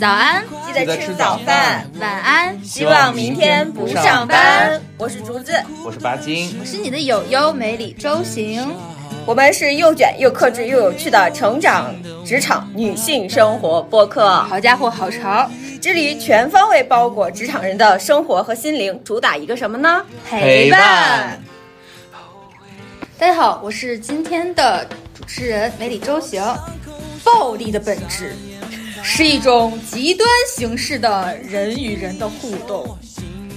早安，记得吃早饭，晚安，希望明天不上班。我是竹子，我是巴金，我是你的友友梅里周行。我们是又卷又克制又有趣的成长职场女性生活播客。好家伙，好潮！致力于全方位包裹职场人的生活和心灵，主打一个什么呢？陪伴。大家好，我是今天的主持人梅里周行。暴力的本质是一种极端形式的人与人的互动。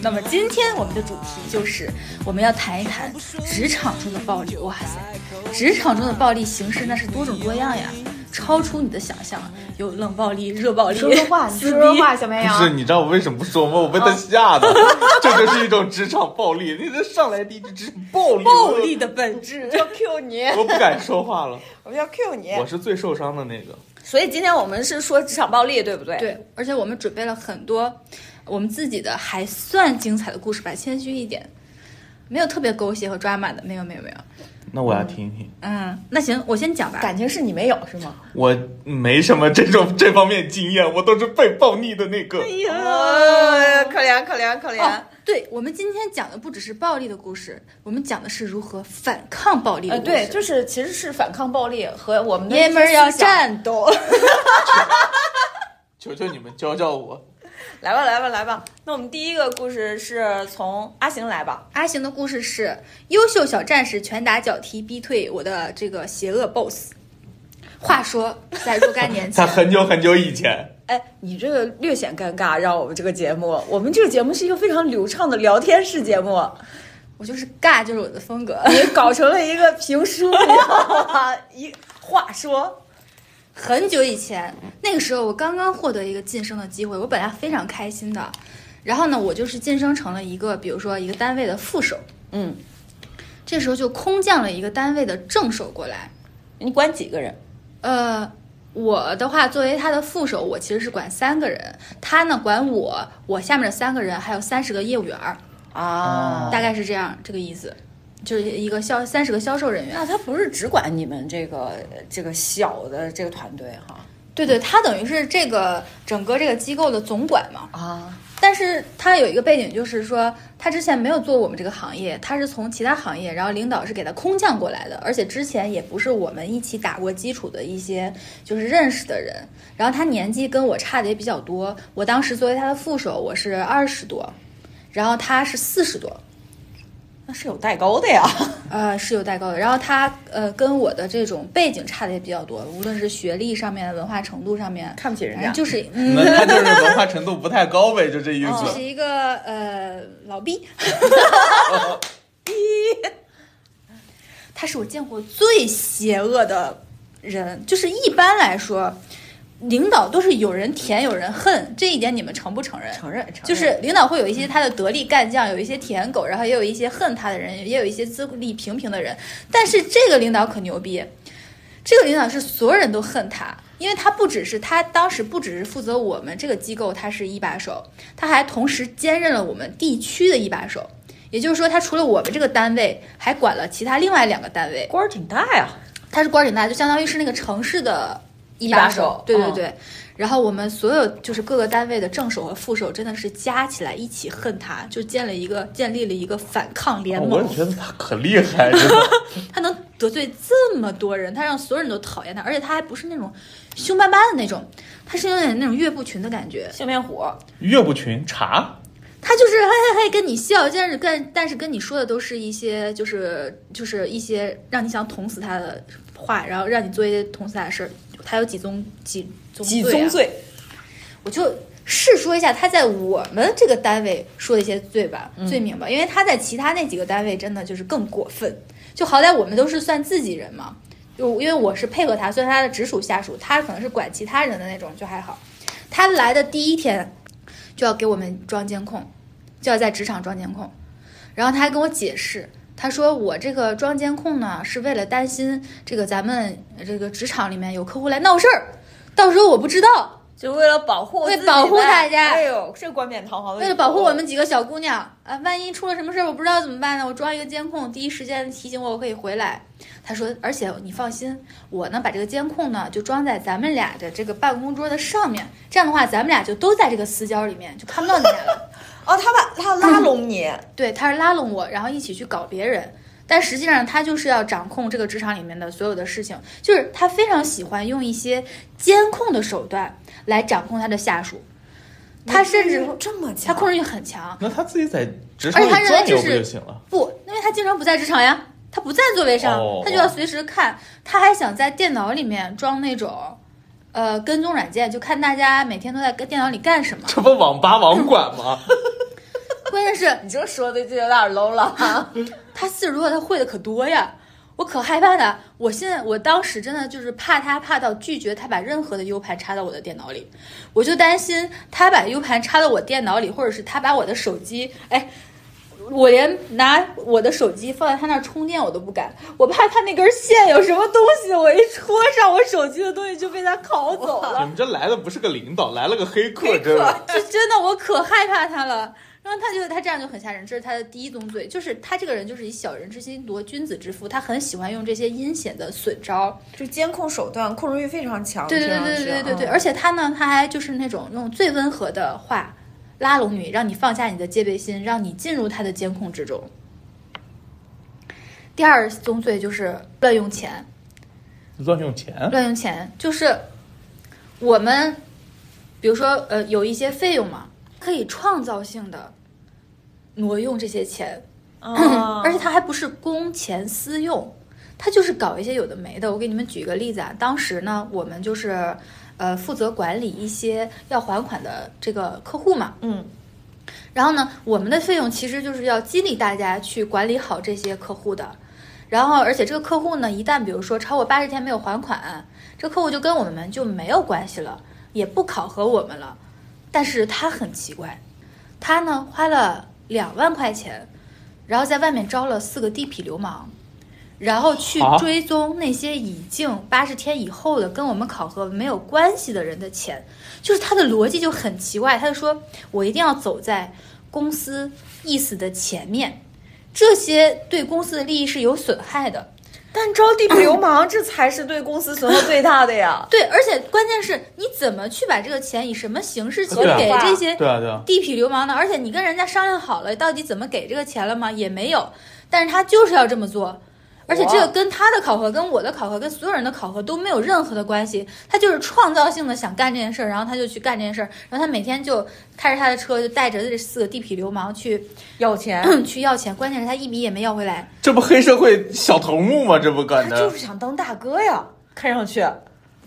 那么今天我们的主题就是我们要谈一谈职场中的暴力。哇塞，职场中的暴力形式那是多种多样呀，超出你的想象。有冷暴力、热暴力。说说话，说说话，小绵羊。不是，你知道我为什么不说吗？我被他吓的。这就是一种职场暴力。你这上来第一句是暴力，暴力的本质。要 Q 你，我不敢说话了。我们要 Q 你，我是最受伤的那个。所以今天我们是说职场暴力，对不对？对，而且我们准备了很多我们自己的还算精彩的故事吧，谦虚一点，没有特别狗血和抓马的，没有，没有，没有。那我要听听。嗯，那行，我先讲吧。感情是你没有是吗？我没什么这种 这方面经验，我都是被暴力的那个。哎呀，可怜可怜可怜。对我们今天讲的不只是暴力的故事，我们讲的是如何反抗暴力的故事。对，就是其实是反抗暴力和我们的爷们儿要战斗。求求你们教教我。来吧，来吧，来吧。那我们第一个故事是从阿行来吧。阿行的故事是优秀小战士拳打脚踢逼退我的这个邪恶 boss。话说在若干年前，在很久很久以前。哎，你这个略显尴尬，让我们这个节目，我们这个节目是一个非常流畅的聊天式节目。我就是尬，就是我的风格。你搞成了一个评书，一话说。很久以前，那个时候我刚刚获得一个晋升的机会，我本来非常开心的。然后呢，我就是晋升成了一个，比如说一个单位的副手。嗯，这时候就空降了一个单位的正手过来。你管几个人？呃，我的话作为他的副手，我其实是管三个人。他呢管我，我下面的三个人还有三十个业务员儿。啊，大概是这样这个意思。就是一个销三十个销售人员，那他不是只管你们这个这个小的这个团队哈？对对，他等于是这个整个这个机构的总管嘛。啊，但是他有一个背景，就是说他之前没有做我们这个行业，他是从其他行业，然后领导是给他空降过来的，而且之前也不是我们一起打过基础的一些就是认识的人。然后他年纪跟我差的也比较多，我当时作为他的副手，我是二十多，然后他是四十多。那是有代沟的呀，呃，是有代沟的。然后他呃，跟我的这种背景差的也比较多，无论是学历上面、文化程度上面，看不起人家，就是 嗯他就是文化程度不太高呗，就这意思。是一个呃老逼，逼，他是我见过最邪恶的人，就是一般来说。领导都是有人舔有人恨，这一点你们承不承认？承认，承认。就是领导会有一些他的得力干将，有一些舔狗，然后也有一些恨他的人，也有一些资历平平的人。但是这个领导可牛逼，这个领导是所有人都恨他，因为他不只是他当时不只是负责我们这个机构，他是一把手，他还同时兼任了我们地区的一把手。也就是说，他除了我们这个单位，还管了其他另外两个单位，官儿挺大呀。他是官儿挺大，就相当于是那个城市的。一把手，对对对，然后我们所有就是各个单位的正手和副手，真的是加起来一起恨他，就建了一个建立了一个反抗联盟。我也觉得他可厉害，他能得罪这么多人，他让所有人都讨厌他，而且他还不是那种凶巴巴的那种，他是有点那种岳不群的感觉，笑面虎。岳不群茶，他就是嘿嘿嘿跟你笑，但是跟但是跟你说的都是一些就是就是一些让你想捅死他的话，然后让你做一些捅死他的事儿。他有几宗几几宗罪，我就试说一下他在我们这个单位说的一些罪吧，罪名吧，因为他在其他那几个单位真的就是更过分。就好歹我们都是算自己人嘛，就因为我是配合他，算他的直属下属，他可能是管其他人的那种，就还好。他来的第一天就要给我们装监控，就要在职场装监控，然后他还跟我解释。他说：“我这个装监控呢，是为了担心这个咱们这个职场里面有客户来闹事儿，到时候我不知道，就为了保护为保护大家哎呦，这冠冕堂皇的，为了保护我们几个小姑娘啊，万一出了什么事儿，我不知道怎么办呢？我装一个监控，第一时间提醒我我可以回来。他说，而且你放心，我呢把这个监控呢就装在咱们俩的这个办公桌的上面，这样的话咱们俩就都在这个死角里面，就看不到你俩了。哦，他把他拉拢你，对，他是拉拢我，然后一起去搞别人。但实际上，他就是要掌控这个职场里面的所有的事情，就是他非常喜欢用一些监控的手段来掌控他的下属。他甚至这么强，他控制欲很强，那他自己在职场里而且他认为转悠不这是就行了？不，因为他经常不在职场呀，他不在座位上，哦他就要随时看。他还想在电脑里面装那种，呃，跟踪软件，就看大家每天都在跟电脑里干什么。这不网吧网管吗？关键是你这说的就有点 low 了啊。他四十多，他会的可多呀，我可害怕他。我现在，我当时真的就是怕他，怕到拒绝他把任何的 U 盘插到我的电脑里，我就担心他把 U 盘插到我电脑里，或者是他把我的手机，哎。我连拿我的手机放在他那儿充电我都不敢，我怕他那根线有什么东西，我一戳上我手机的东西就被他拷走了。你们这来的不是个领导，来了个黑客，黑客真的。就真的我可害怕他了。因为他觉得他这样就很吓人，这是他的第一宗罪，就是他这个人就是以小人之心夺君子之腹，他很喜欢用这些阴险的损招，就监控手段，控制欲非常强，对对对对对对，而且他呢，他还就是那种用最温和的话拉拢你，让你放下你的戒备心，让你进入他的监控之中。第二宗罪就是乱用钱，乱用钱，乱用钱，就是我们比如说呃有一些费用嘛，可以创造性的。挪用这些钱，啊，而且他还不是公钱私用，他就是搞一些有的没的。我给你们举个例子啊，当时呢，我们就是呃负责管理一些要还款的这个客户嘛，嗯然后呢，我们的费用其实就是要激励大家去管理好这些客户的。然后，而且这个客户呢，一旦比如说超过八十天没有还款，这客户就跟我们就没有关系了，也不考核我们了。但是他很奇怪，他呢花了两万块钱，然后在外面招了四个地痞流氓，然后去啊追踪那些已经八十天以后的跟我们考核没有关系的人的钱，就是他的逻辑就很奇怪，他就说我一定要走在公司意思的前面，这些对公司的利益是有损害的。但招地痞流氓，这才是对公司损耗最大的呀。对，而且关键是你怎么去把这个钱以什么形式去给这些地痞流氓呢？而且你跟人家商量好了，到底怎么给这个钱了吗？也没有，但是他就是要这么做。而且这个跟他的考核、跟我的考核、跟所有人的考核都没有任何的关系，他就是创造性的想干这件事儿，然后他就去干这件事儿，然后他每天就开着他的车，就带着这四个地痞流氓去要钱，去要钱，关键是他一笔也没要回来。这不黑社会小头目吗？这不干的他就是想当大哥呀，看上去。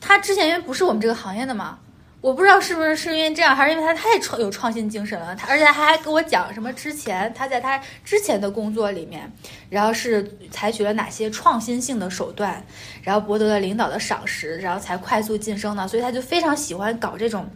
他之前因为不是我们这个行业的嘛，我不知道是不是是因为这样，还是因为他太创有创新精神了。他而且他还跟我讲什么之前他在他之前的工作里面，然后是采取了哪些创新性的手段，然后博得了领导的赏识，然后才快速晋升呢。所以他就非常喜欢搞这种，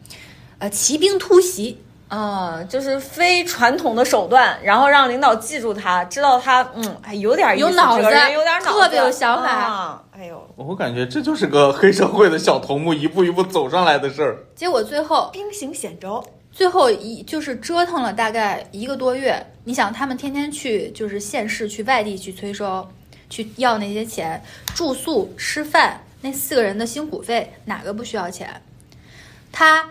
呃，骑兵突袭。啊、就是非传统的手段，然后让领导记住他，知道他，嗯，还有点有脑子这个人有点脑子，特别有想法啊哎呦，我感觉这就是个黑社会的小头目一步一步走上来的事儿。结果最后兵行险招。最后一就是折腾了大概一个多月。你想，他们天天去就是县市去外地去催收，去要那些钱，住宿、吃饭，那四个人的辛苦费哪个不需要钱？他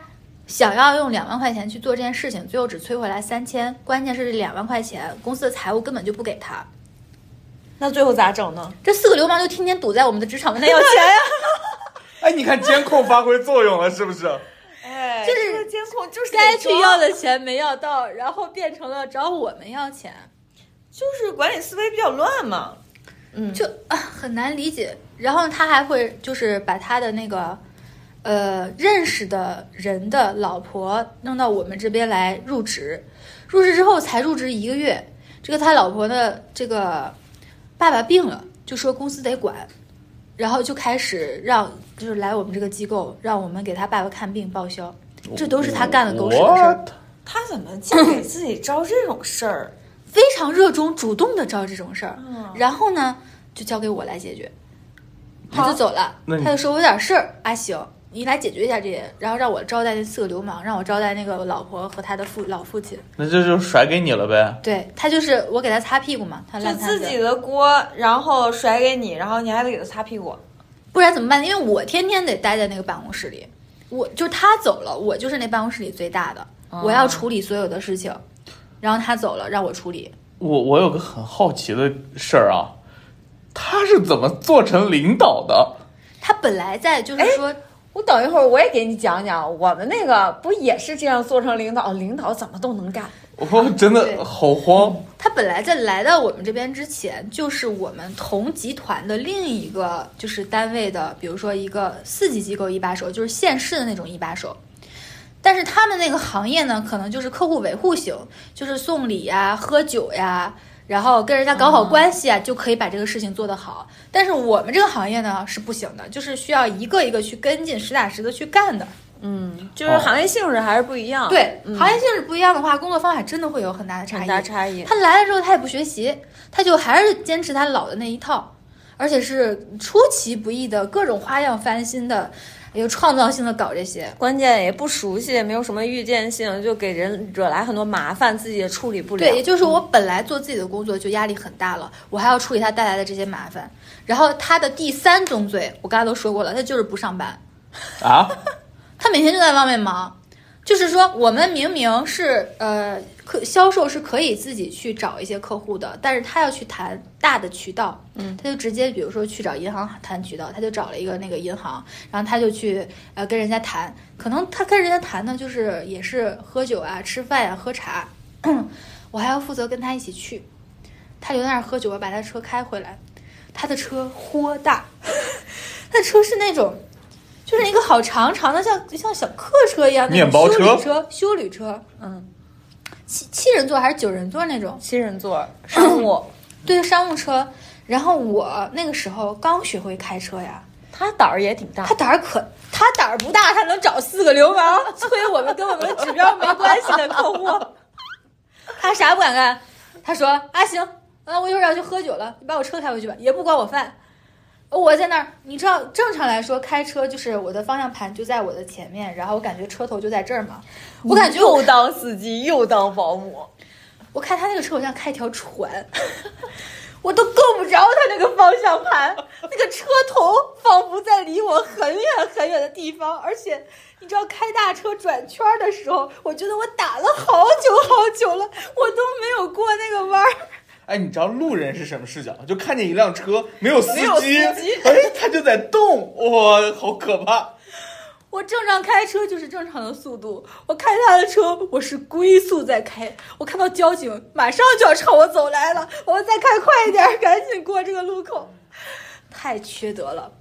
想要用两万块钱去做这件事情，最后只催回来三千。关键是这两万块钱，公司的财务根本就不给他。那最后咋整呢？这四个流氓就天天堵在我们的职场，问他要钱呀。哎，你看监控发挥作用了，是不是？哎，就是这个监控就是该去要的钱没要到，然后变成了找我们要钱。就是管理思维比较乱嘛。嗯，就啊很难理解。然后他还会就是把他的那个呃认识的人的老婆弄到我们这边来入职，入职之后才入职一个月，这个他老婆的这个爸爸病了，就说公司得管，然后就开始让就是来我们这个机构让我们给他爸爸看病报销，这都是他干的狗屎的事儿。他怎么净给自己招这种事儿？非常热衷主动的招这种事儿，嗯。然后呢就交给我来解决，他就走了，他就说我有点事儿，啊行，你来解决一下这些，然后让我招待那四个流氓，让我招待那个老婆和他的父老父亲。那这就甩给你了呗。对他就是我给他擦屁股嘛，他就烂摊子自己的锅，然后甩给你，然后你还得给他擦屁股。不然怎么办？因为我天天得待在那个办公室里，我就他走了，我就是那办公室里最大的，我要处理所有的事情，然后他走了，让我处理。我我有个很好奇的事儿啊，他是怎么做成领导的？他本来在就是说，我等一会儿我也给你讲讲，我们那个不也是这样做成领导？领导怎么都能干？我真的好慌。他本来在来到我们这边之前，就是我们同集团的另一个就是单位的，比如说一个四级机构一把手，就是县市的那种一把手。但是他们那个行业呢，可能就是客户维护型，就是送礼呀、喝酒呀，然后跟人家搞好关系啊，就可以把这个事情做得好。但是我们这个行业呢是不行的，就是需要一个一个去跟进，实打实的去干的。嗯，就是行业性质还是不一样。对，嗯行业性质不一样的话，工作方法真的会有很大的差很异。大差异。他来了之后，他也不学习，他就还是坚持他老的那一套，而且是出其不意的各种花样翻新的，有创造性的搞这些。关键也不熟悉，也没有什么预见性，就给人惹来很多麻烦，自己也处理不了。对，也就是我本来做自己的工作就压力很大了，我还要处理他带来的这些麻烦。然后他的第三宗罪，我刚才都说过了，他就是不上班，啊，他每天就在外面忙。就是说，我们明明是呃，客销售是可以自己去找一些客户的，但是他要去谈大的渠道，嗯，他就直接比如说去找银行谈渠道，他就找了一个那个银行，然后他就去呃跟人家谈，可能他跟人家谈呢，就是也是喝酒啊、吃饭呀、喝茶，我还要负责跟他一起去，他留在那儿喝酒，我把他车开回来，他的车豁大，他的车是那种。就是一个好长长的，像像小客车一样那种面包修车理车、修理车，嗯，七七人座还是九人座那种，七人座商务，对商务车。然后我那个时候刚学会开车呀，他胆儿也挺大他。胆儿可他胆儿不大，他能找四个流氓催我们跟我们指标没关系的客户，他啥不敢干。他说啊行，啊我一会儿要去喝酒了，你把我车开回去吧，也不管我饭。我在那儿，你知道，正常来说开车就是我的方向盘就在我的前面，然后我感觉车头就在这儿嘛。我感觉我又当司机又当保姆，我开他那个车，我像开一条船，我都够不着他那个方向盘，那个车头仿佛在离我很远很远的地方，而且你知道开大车转圈的时候，我觉得我打了好久好久了，我都没有过那个弯儿。哎，你知道路人是什么视角？就看见一辆车没有司没有司机，机哎，他就在动，哇，好可怕！我正常开车就是正常的速度，我开他的车我是龟速在开，我看到交警马上就要朝我走来了，我再开快一点，赶紧过这个路口，太缺德了。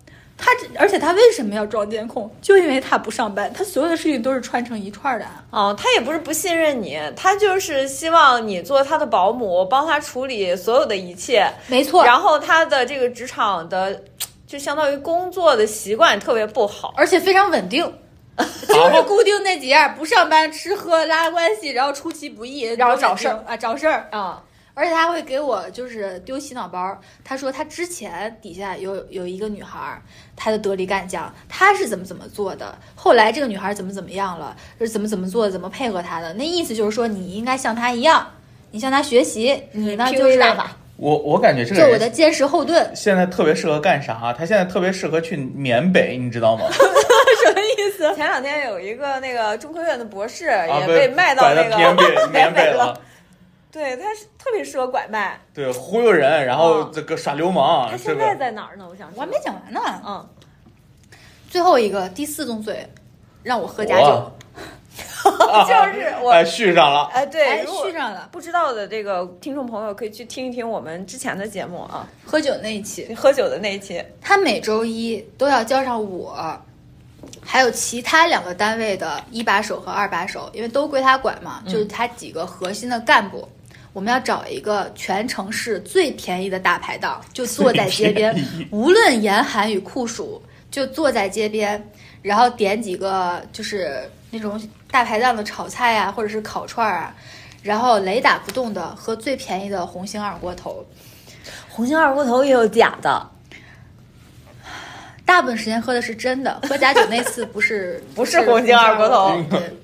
他这，而且他为什么要装监控？就因为他不上班，他所有的事情都是串成一串的。哦，他也不是不信任你，他就是希望你做他的保姆，帮他处理所有的一切。没错，然后他的这个职场的，就相当于工作的习惯特别不好。而且非常稳定，就是固定那几样，不上班、吃喝拉关系，然后出其不意，然后找事儿啊，找事儿。啊、而且他会给我就是丢洗脑包。他说他之前底下有有一个女孩儿，她的得力干将，她是怎么怎么做的，后来这个女孩怎么怎么样了，是怎么怎么做，怎么配合她的。那意思就是说你应该像她一样，你向她学习，你呢就是大法我我感觉这个就我的坚实后盾。现在特别适合干啥？他现在特别适合去缅北，你知道吗？什么意思？前两天有一个那个中科院的博士啊，也被卖到拐那个缅北缅北北了。。对，他是特别适合拐卖。对，忽悠人，然后哦这个耍流氓，他现在在哪儿呢？我想知道我还没讲完呢。嗯，最后一个第四宗罪，让我喝假酒哇，就是我哎续上了。哎，对，哎，续上了不知道的这个听众朋友可以去听一听我们之前的节目啊，喝酒那一期。喝酒的那一期。他每周一都要叫上我，还有其他两个单位的一把手和二把手，因为都归他管嘛，就是他几个核心的干部。我们要找一个全城市最便宜的大排档，就坐在街边 无论严寒与酷暑，就坐在街边，然后点几个就是那种大排档的炒菜啊，或者是烤串儿啊，然后雷打不动的喝最便宜的红星二锅头。红星二锅头也有假的，大部分时间喝的是真的，喝假酒那次不是 不是红星二锅头。对，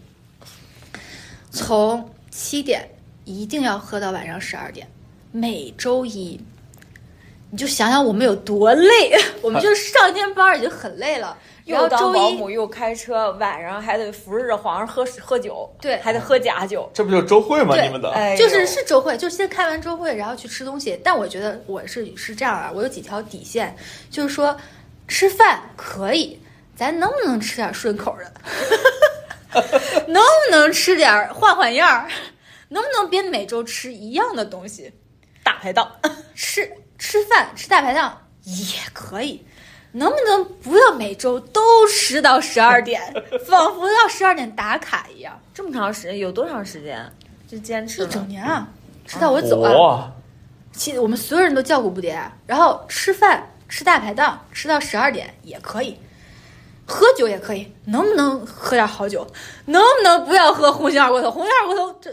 从七点一定要喝到晚上十二点，每周一。你就想想我们有多累，我们就上一天班已经很累了，然后又当周一保姆又开车，晚上还得扶着皇上喝喝酒，对还得喝假酒。这不就是周会吗？你们的哎就是是周会，就先开完周会，然后去吃东西。但我觉得我是是这样啊，我有几条底线，就是说吃饭可以，咱能不能吃点顺口的？能不能吃点换换样儿？能不能别每周吃一样的东西？大排档，吃吃饭吃大排档也可以，能不能不要每周都吃到十二点，仿佛要十二点打卡一样？这么长时间有多长时间？就坚持一整年啊，吃到我走啊。哇，其我们所有人都叫苦不迭，然后吃饭吃大排档吃到十二点也可以，喝酒也可以，能不能喝点好酒？能不能不要喝红星二锅头？红星二锅头这，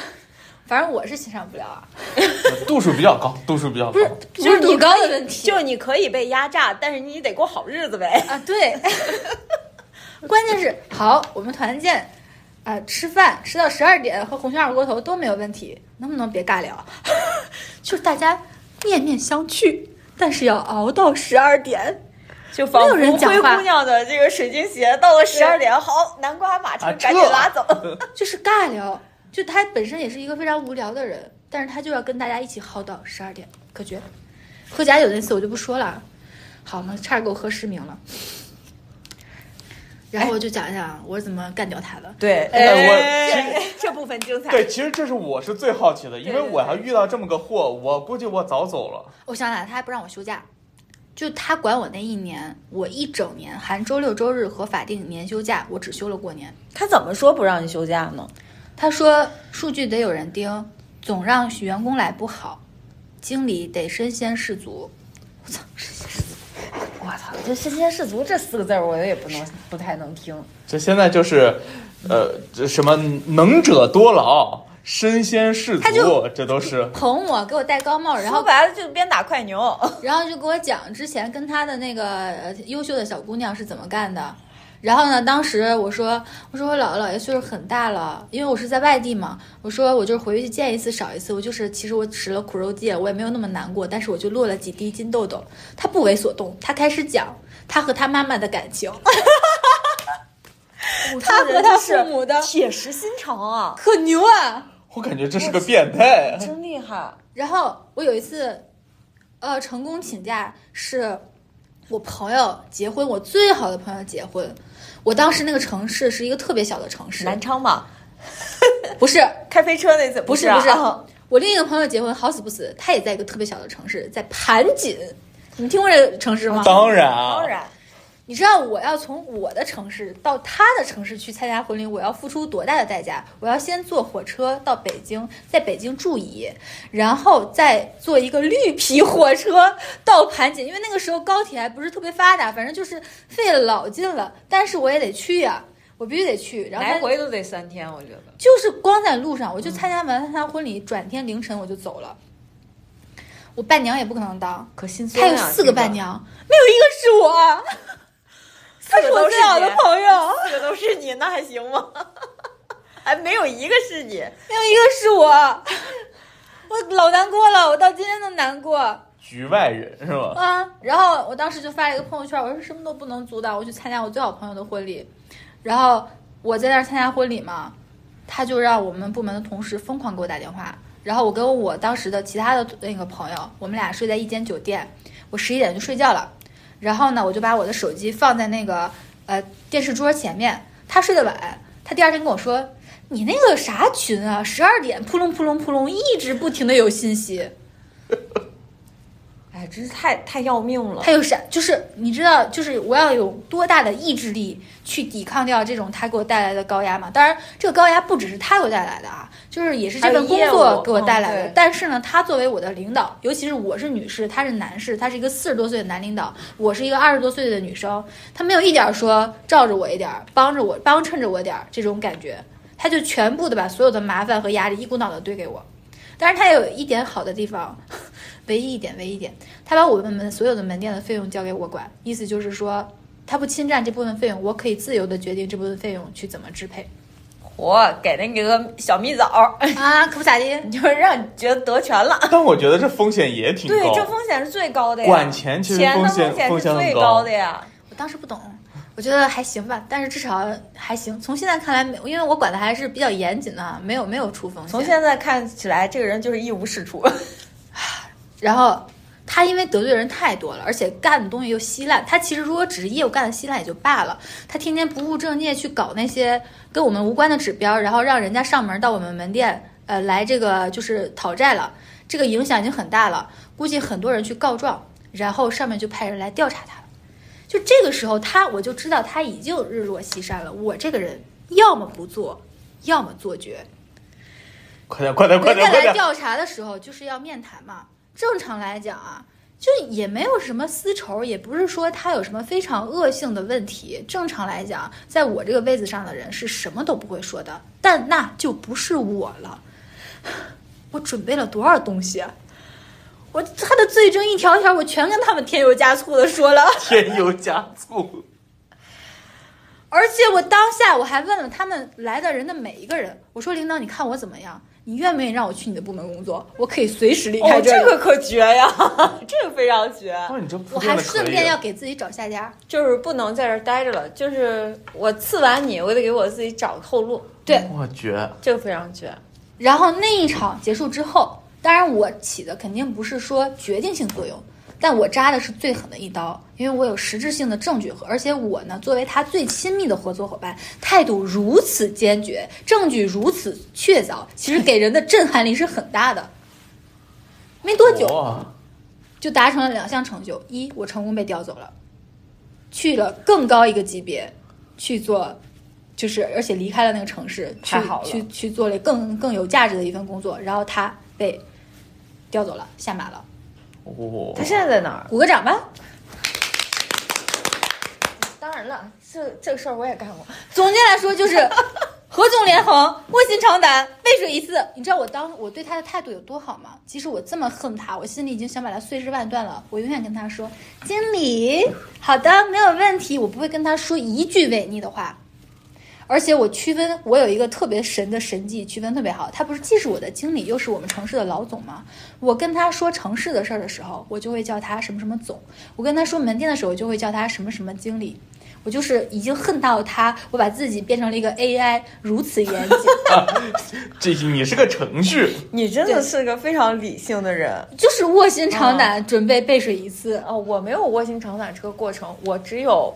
反正我是欣赏不了啊，度数比较高，度数比较高不。是不是度高的问题，就你可以被压榨，但是你得过好日子呗。啊对，关键是好，我们团建。啊、吃饭吃到十二点喝红星二锅头都没有问题，能不能别尬聊？就是大家面面相觑，但是要熬到十二点。就仿佛灰姑娘的这个水晶鞋到了十二点，好，南瓜马车啊赶紧拉走。就是尬聊，就他本身也是一个非常无聊的人，但是他就要跟大家一起耗到十二点，可绝。喝假酒那次我就不说了，好嘛，差点给我喝失明了。然后我就讲一讲我是怎么干掉他的。对，哎我哎 这部分精彩。对，其实这是我是最好奇的，因为我要遇到这么个货，我估计我早走了。我想想，他还不让我休假，就他管我那一年，我一整年含周六周日和法定年休假，我只休了过年。他怎么说不让你休假呢？他说数据得有人盯，总让员工来不好，经理得身先士卒。我操，身先士卒！我操，这身先士卒这四个字儿我也不能不太能听。这现在就是，呃，这什么能者多劳、身先士卒，这都是捧我，给我戴高帽，然后说白了就是鞭打快牛。然后就给我讲之前跟他的那个呃优秀的小姑娘是怎么干的。然后呢，当时我说我说我姥姥姥爷岁数很大了，因为我是在外地嘛，我说我就是回去见一次少一次，我就是其实我使了苦肉计，我也没有那么难过，但是我就落了几滴金豆豆。他不为所动，他开始讲他和他妈妈的感情，他和他父母的铁石心肠啊，可牛啊！我感觉这是个变态。真厉害。然后我有一次，呃，成功请假是我朋友结婚，我最好的朋友结婚。我当时那个城市是一个特别小的城市，南昌嘛，不是。开飞车那次不是不是，我另一个朋友结婚，好死不死，他也在一个特别小的城市，在盘锦。你们听过这个城市吗？当然啊，当然，你知道我要从我的城市到他的城市去参加婚礼，我要付出多大的代价？我要先坐火车到北京，在北京住一夜，然后再坐一个绿皮火车到盘锦，因为那个时候高铁还不是特别发达，反正就是费了老劲了。但是我也得去呀、我必须得去。然后来回都得三天，我觉得。就是光在路上，我就参加完他婚礼，转天凌晨我就走了。我伴娘也不可能当，可心酸呀他有四个伴，娘，没有一个是我。他是我最好的朋友，四个都是你，那还行吗？还没有一个是你，没有一个是我，我老难过了，我到今天都难过局外人是吧？啊。然后我当时就发了一个朋友圈，我说什么都不能阻挡我去参加我最好朋友的婚礼。然后我在那儿参加婚礼嘛，他就让我们部门的同事疯狂给我打电话。然后我跟我当时的其他的那个朋友，我们俩睡在一间酒店，我十一点就睡觉了。然后呢，我就把我的手机放在那个呃电视桌前面。他睡得晚，他第二天跟我说：“你那个啥群啊，十二点扑隆扑隆扑隆，一直不停的有信息。哎，真是太太要命了。他有啥？就是你知道，就是我要有多大的意志力去抵抗掉这种他给我带来的高压嘛？当然，这个高压不只是他给我带来的啊，就是也是这份工作给我带来的。嗯但是呢，他作为我的领导，尤其是我是女士，他是男士，他是一个四十多岁的男领导，我是一个二十多岁的女生，他没有一点儿说罩着我一点儿，帮着我，帮衬着我点儿这种感觉，他就全部的把所有的麻烦和压力一股脑的堆给我。但是他有一点好的地方，唯一一点，唯一一点，他把我们门所有的门店的费用交给我管，意思就是说他不侵占这部分费用，我可以自由的决定这部分费用去怎么支配我给那个小蜜枣，啊，可不咋地。就是让你觉得得权了。但我觉得这风险也挺对，高。这风险是最高的呀。管钱其实钱的风险风险是风险很最高高的呀。我当时不懂，我觉得还行吧，但是至少还行。从现在看来，因为我管的还是比较严谨的啊，没有没有出风险。从现在看起来，这个人就是一无是处。然后他因为得罪人太多了，而且干的东西又稀烂。他其实如果只是业务干的稀烂也就罢了，他天天不务正业去搞那些跟我们无关的指标，然后让人家上门到我们门店，呃，来这个就是讨债了。这个影响已经很大了，估计很多人去告状，然后上面就派人来调查他了。就这个时候，他我就知道他已经日落西山了。我这个人要么不做，要么做绝。快点，快点，快点，人家来！调查的时候就是要面谈嘛。正常来讲啊，就也没有什么私仇，也不是说他有什么非常恶性的问题。正常来讲，在我这个位子上的人是什么都不会说的，但那就不是我了。我准备了多少东西啊！我他的罪证一条条，我全跟他们添油加醋的说了。添油加醋。而且我当下我还问了他们来的人的每一个人，我说领导，你看我怎么样？你愿不愿意让我去你的部门工作？我可以随时离开哦，这儿。这个可绝呀，这个非常绝，哇，你这我还顺便要给自己找下家。就是不能在这儿待着了。就是我刺完你，我得给我自己找个后路，对，我绝！这个非常绝。然后那一场结束之后，当然我起的肯定不是说决定性作用，但我扎的是最狠的一刀，因为我有实质性的证据和，而且我呢作为他最亲密的合作伙伴，态度如此坚决，证据如此确凿，其实给人的震撼力是很大的。没多久，就达成了两项成就：一，我成功被调走了，去了更高一个级别去做，就是而且离开了那个城市，去好去去做了更更有价值的一份工作。然后他被调走了，下马了，哦他现在在哪儿？鼓个掌吧。当然了，这这个事儿我也干过。总结来说就是合纵连横，卧薪尝胆，背水一次。你知道我当我对他的态度有多好吗？即使我这么恨他，我心里已经想把他碎尸万段了，我永远跟他说：“经理，好的，没有问题。”我不会跟他说一句违逆的话。而且我区分，我有一个特别神的神技，区分特别好。他不是既是我的经理，又是我们城市的老总吗？我跟他说城市的事儿的时候，我就会叫他什么什么总；我跟他说门店的时候，就会叫他什么什么经理。我就是已经恨到他，我把自己变成了一个 AI，如此严谨，这你是个程序，你真的是个非常理性的人就是卧薪尝胆，准备背水一次。哦！我没有卧薪尝胆这个过程，我只有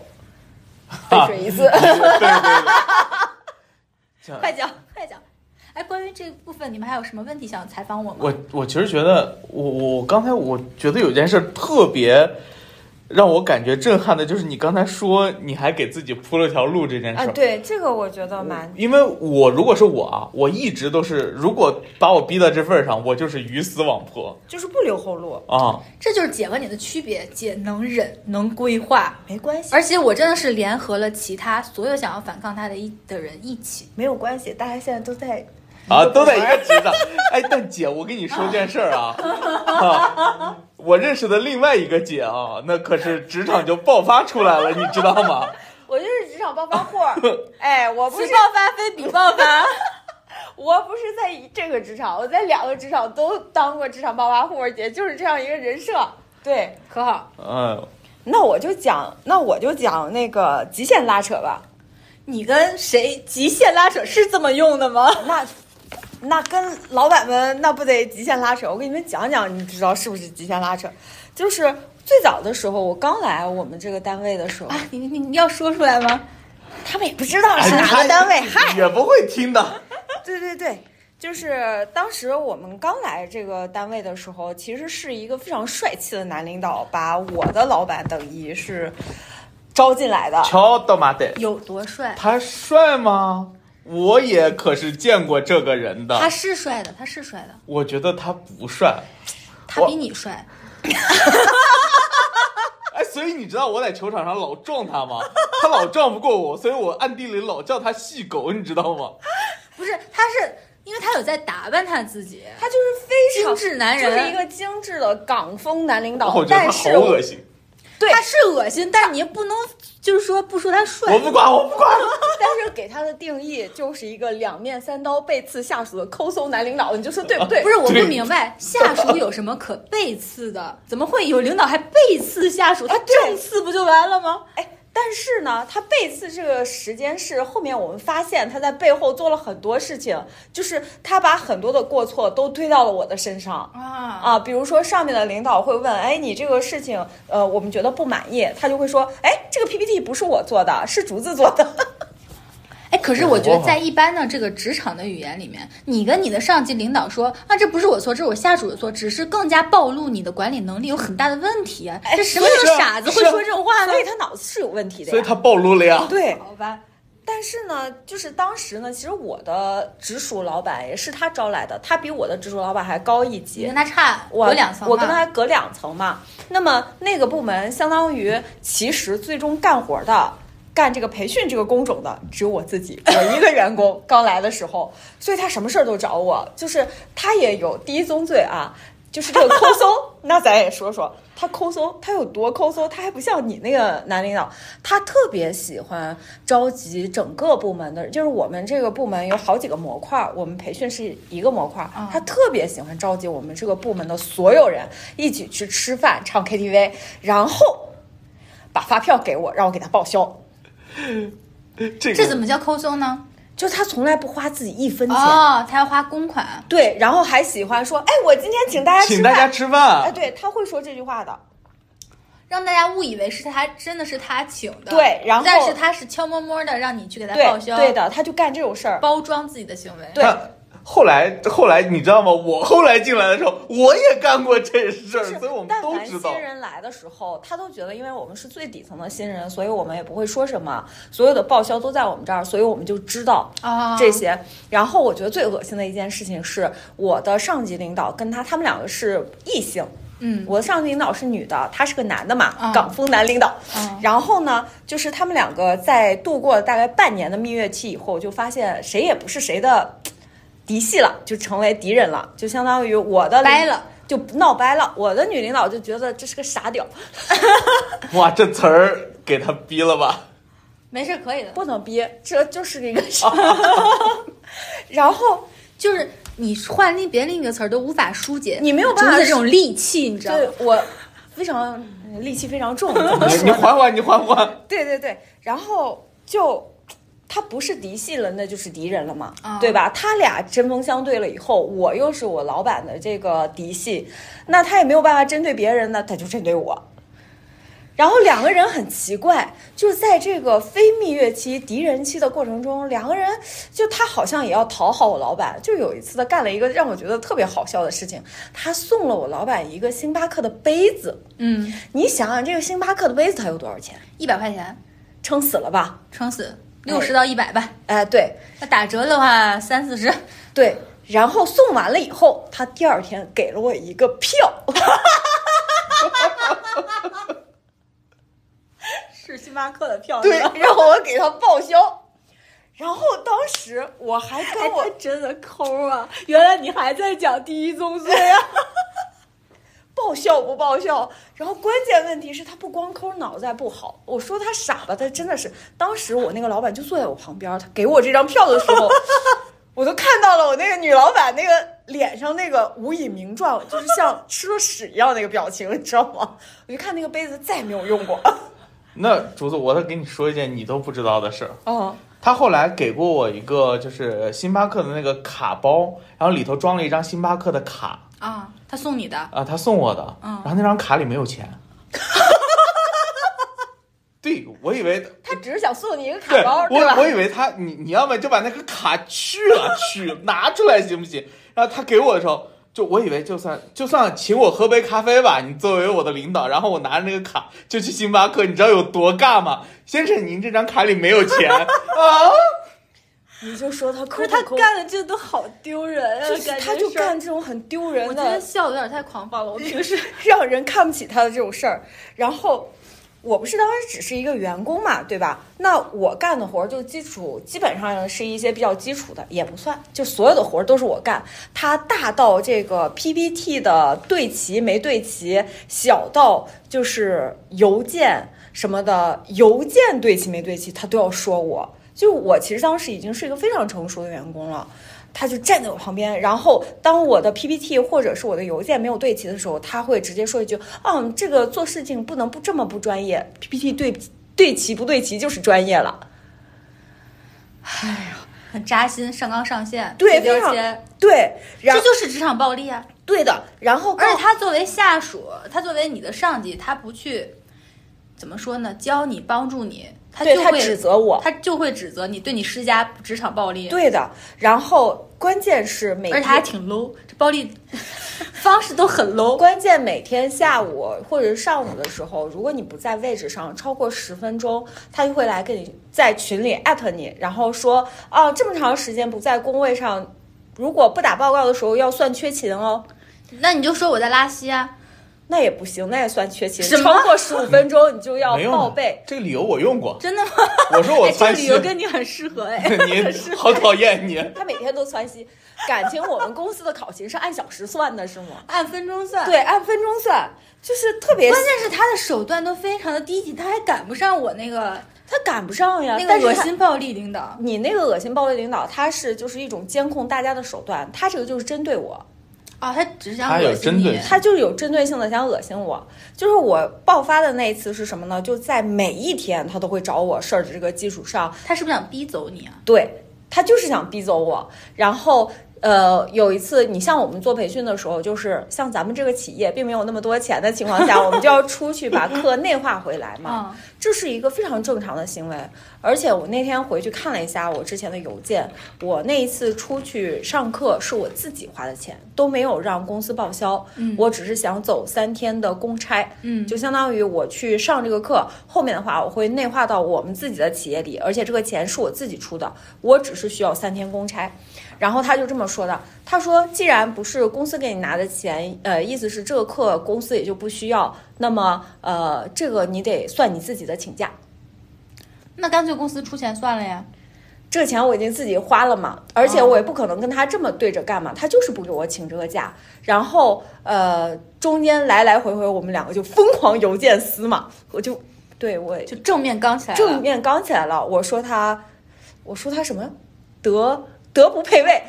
背水一次。快讲，快讲！哎，关于这部分，你们还有什么问题想采访我吗？我我其实觉得，我我刚才我觉得有件事特别让我感觉震撼的，就是你刚才说你还给自己铺了条路这件事啊，对，这个我觉得蛮因为我如果是我啊，我一直都是，如果把我逼到这份儿上，我就是鱼死网破就是不留后路，啊。这就是姐和你的区别，姐能忍，能规划，没关系，而且我真的是联合了其他所有想要反抗他的一的人一起。没有关系，大家现在都在啊，都在一个局上。哎，但姐，我跟你说件事儿啊，啊，我认识的另外一个姐啊，那可是职场就爆发出来了，你知道吗？我就是职场暴发户，哎，我不是此爆发非彼爆发，我不是在这个职场，我在两个职场都当过职场暴发户，姐就是这样一个人设。对，可好？嗯，那我就讲，那我就讲那个极限拉扯吧。你跟谁极限拉扯是这么用的吗？那那跟老板们那不得极限拉扯？我给你们讲讲，你知道是不是极限拉扯？就是最早的时候，我刚来我们这个单位的时候，啊，你你你要说出来吗？他们也不知道哎是哪个单位，嗨，也不会听的。对对对，就是当时我们刚来这个单位的时候，其实是一个非常帅气的男领导把我的老板等于是招进来的。瞧他妈的，有多帅？他帅吗？我也可是见过这个人的。他是帅的，他是帅的，我觉得他不帅。他比你帅。哎，所以你知道我在球场上老撞他吗？他老撞不过我，所以我暗地里老叫他细狗，你知道吗？不是，他是因为他有在打扮他自己，他就是非常精致男人，就是一个精致的港风男领导。我觉得他但是好恶心。对他是恶心，但是你也不能就是说不说他帅我。不管，我不管。但是给他的定义就是一个两面三刀背刺下属的抠搜男领导，你就说对不对？不是，我不明白下属有什么可背刺的？怎么会有领导还背刺下属？他正刺不就完了吗？哎，但是呢，他背刺这个时间是后面我们发现他在背后做了很多事情，就是他把很多的过错都推到了我的身上。啊，啊，比如说上面的领导会问，哎，你这个事情，呃，我们觉得不满意，他就会说，哎，这个 PPT 不是我做的，是竹子做的。哎，可是我觉得在一般的这个职场的语言里面，你跟你的上级领导说啊，这不是我错，这是我下属的错，只是更加暴露你的管理能力有很大的问题啊！这什么样的是啊傻子会说这种话呢所？以他脑子是有问题的呀。所以他暴露了呀。对，好吧，但是呢，就是当时呢，其实我的直属老板也是他招来的，他比我的直属老板还高一你级跟。他差我隔两层，我跟他隔两层嘛。那么那个部门相当于其实最终干活的、干这个培训这个工种的只有我自己，我一个员工 刚来的时候，所以他什么事儿都找我。就是他也有第一宗罪啊，就是这个抠搜。那咱也说说他抠搜，他有多抠搜？他还不像你那个男领导，他特别喜欢召集整个部门的，就是我们这个部门有好几个模块，我们培训是一个模块他特别喜欢召集我们这个部门的所有人一起去吃饭、唱 KTV，然后把发票给我，让我给他报销。这个这怎么叫抠搜呢？就是他从来不花自己一分钱，哦，他要花公款，对，然后还喜欢说，哎，我今天请大家吃饭，请大家吃哎，对，他会说这句话的。让大家误以为是他真的是他请的，对然后但是他是悄摸摸的让你去给他报销，对的，他就干这种事儿。包装自己的行为。对他后来后来你知道吗？我后来进来的时候，我也干过这事儿，所以我们但凡都知道新。人来的时候，他都觉得，因为我们是最底层的新人，所以我们也不会说什么，所有的报销都在我们这儿，所以我们就知道啊这些。然后我觉得最恶心的一件事情是，我的上级领导跟他，他们两个是异性。嗯，我的上级领导是女的，他是个男的嘛，嗯港风男领导。嗯然后呢，就是他们两个在度过了大概半年的蜜月期以后，就发现谁也不是谁的嫡系了，就成为敌人了，就相当于我的掰了，就闹掰了。我的女领导就觉得这是个傻屌，哇，这词儿给他逼了吧？没事可以的，不能逼，这就是一个傻。然后就是你换另别另一个词儿都无法疏解，你没有办法竹子这种戾气，你知道吗？对我非常戾气非常重，怎么说？你缓缓，你缓缓。对对对，然后就他不是嫡系了，那就是敌人了嘛，啊对吧？他俩针锋相对了以后，我又是我老板的这个嫡系，那他也没有办法针对别人呢，他就针对我。然后两个人很奇怪，就是在这个非蜜月期、敌人期的过程中，两个人就他好像也要讨好我老板。就有一次他干了一个让我觉得特别好笑的事情，他送了我老板一个星巴克的杯子。嗯，你想想，这个星巴克的杯子它有多少钱？一百块钱撑死了吧？撑死六十到一百吧，哎，对那打折的话三四十。对，然后送完了以后，他第二天给了我一个票，是星巴克的票对，让我给他报销。然后当时我还跟我哎真的抠啊！原来你还在讲第一宗罪啊！报销不爆笑？然后关键问题是他不光抠，脑子还不好。我说他傻吧，他真的是。当时我那个老板就坐在我旁边，他给我这张票的时候，我都看到了我那个女老板那个脸上那个无以名状，就是像吃了屎一样那个表情，你知道吗？我就看那个杯子再也没有用过。那竹子，我再给你说一件你都不知道的事儿。嗯，他后来给过我一个就是星巴克的那个卡包，然后里头装了一张星巴克的卡啊，他送你的，啊，他送我的，嗯然后那张卡里没有钱。对，我以为他只是想送你一个卡对包，我？我以为他你你要么就把那个卡去了去拿出来行不行？然后他给我的时候，就我以为就算就算请我喝杯咖啡吧，你作为我的领导，然后我拿着那个卡就去星巴克，你知道有多尬吗？先生，您这张卡里没有钱 啊？你就说他抠可是他干的这都好丢人啊！就是他就干这种很丢人我今天的，笑的有点太狂放了。我 平时让人看不起他的这种事儿。然后我不是当时只是一个员工嘛，对吧？那我干的活儿就基础，基本上是一些比较基础的，也不算，就所有的活儿都是我干。他大到这个 PPT 的对齐没对齐，小到就是邮件什么的，邮件对齐没对齐，他都要说我。就我其实当时已经是一个非常成熟的员工了。他就站在我旁边，然后当我的 PPT 或者是我的邮件没有对齐的时候，他会直接说一句：“嗯，这个做事情不能不这么不专业，PPT 对对齐不对齐就是专业了。”哎呀，很扎心，上纲上线，对贴标非常签，对，然这就是职场暴力啊！对的，然后而且他作为下属，他作为你的上级，他不去怎么说呢？教你、帮助你，他对他就会指责我，他就会指责你，对你施加职场暴力。，对的，然后关键是每而且他还挺 low，这暴力 方式都很 low。关键每天下午或者上午的时候，如果你不在位置上超过十分钟，他就会来跟你在群里艾特你，然后说哦这么长时间不在工位上，如果不打报告的时候要算缺勤哦。那你就说我在拉稀啊，那也不行，那也算缺勤。超过十五分钟你就要报备。这个理由我用过，真的吗？我说我哎，这个，理由跟你很适合哎。你好讨厌你。他每天都窜稀，感情我们公司的考勤是按小时算的，是吗？按分钟算，对，按分钟算，就是特别关键是他的手段都非常的低级，他还赶不上我那个他赶不上呀。那但是他个恶心暴力领导。你那个恶心暴力领导，他是就是一种监控大家的手段，他这个就是针对我，哦，他只是想他有恶心你针对他就是有针对性的想恶心我。就是我爆发的那一次是什么呢？就在每一天他都会找我事儿的这个基础上，他是不是想逼走你啊？对他就是想逼走我。然后呃，有一次你像我们做培训的时候，就是像咱们这个企业并没有那么多钱的情况下，我们就要出去把课内化回来嘛。嗯，这是一个非常正常的行为，而且我那天回去看了一下我之前的邮件，我那一次出去上课是我自己花的钱，都没有让公司报销，嗯。我只是想走三天的公差，嗯。就相当于我去上这个课，后面的话我会内化到我们自己的企业里，而且这个钱是我自己出的，我只是需要三天公差。然后他就这么说的，他说既然不是公司给你拿的钱，呃，意思是这个课公司也就不需要，那么呃，这个你得算你自己的请假。那干脆公司出钱算了呀。这个钱我已经自己花了嘛，而且我也不可能跟他这么对着干嘛，他就是不给我请这个假，然后呃中间来来回回我们两个就疯狂邮件撕嘛，我就对我就正面刚起来。正面刚起来了，我说他，我说他什么德德不配位，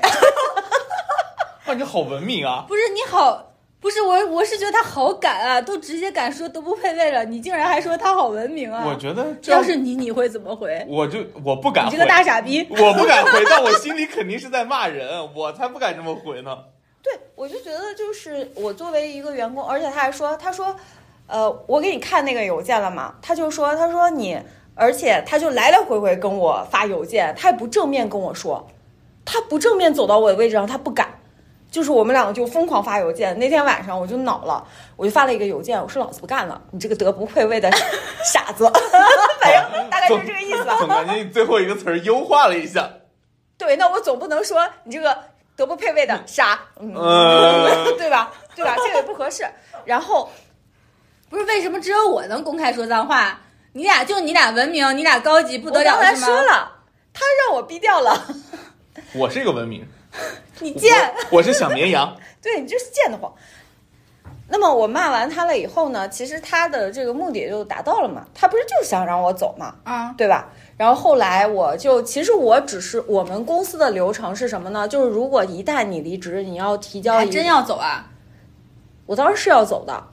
哇，你好文明啊！不是你好，不是我，我是觉得他好敢啊，都直接敢说都不配位了，你竟然还说他好文明啊！我觉得这要是你，你会怎么回？我就我不敢回，你这个大傻逼！我不敢回，但我心里肯定是在骂人，我才不敢这么回呢。对我就觉得就是我作为一个员工，而且他还说，他说，呃，我给你看那个邮件了嘛，他就说，他说你，而且他就来来回回跟我发邮件，他也不正面跟我说，他不正面走到我的位置上，他不敢。就是我们两个就疯狂发邮件。那天晚上我就恼了，我就发了一个邮件，我说老子不干了，你这个德不配位的傻子，反正大概就是这个意思吧。总感觉你最后一个词儿优化了一下。对，那我总不能说你这个德不配位的傻，嗯，呃 对吧？对吧？这个也不合适。然后不是为什么只有我能公开说脏话？你俩就你俩文明，你俩高级不得了我刚才？说了，他让我逼掉了，我是一个文明，你贱，我我是小绵羊。对你就是贱得慌。那么我骂完他了以后呢，其实他的这个目的也就达到了嘛，他不是就是想让我走嘛，啊，对吧？然后后来我就，其实我只是我们公司的流程是什么呢？就是如果一旦你离职，你要提交，还真要走啊！我当时是要走的，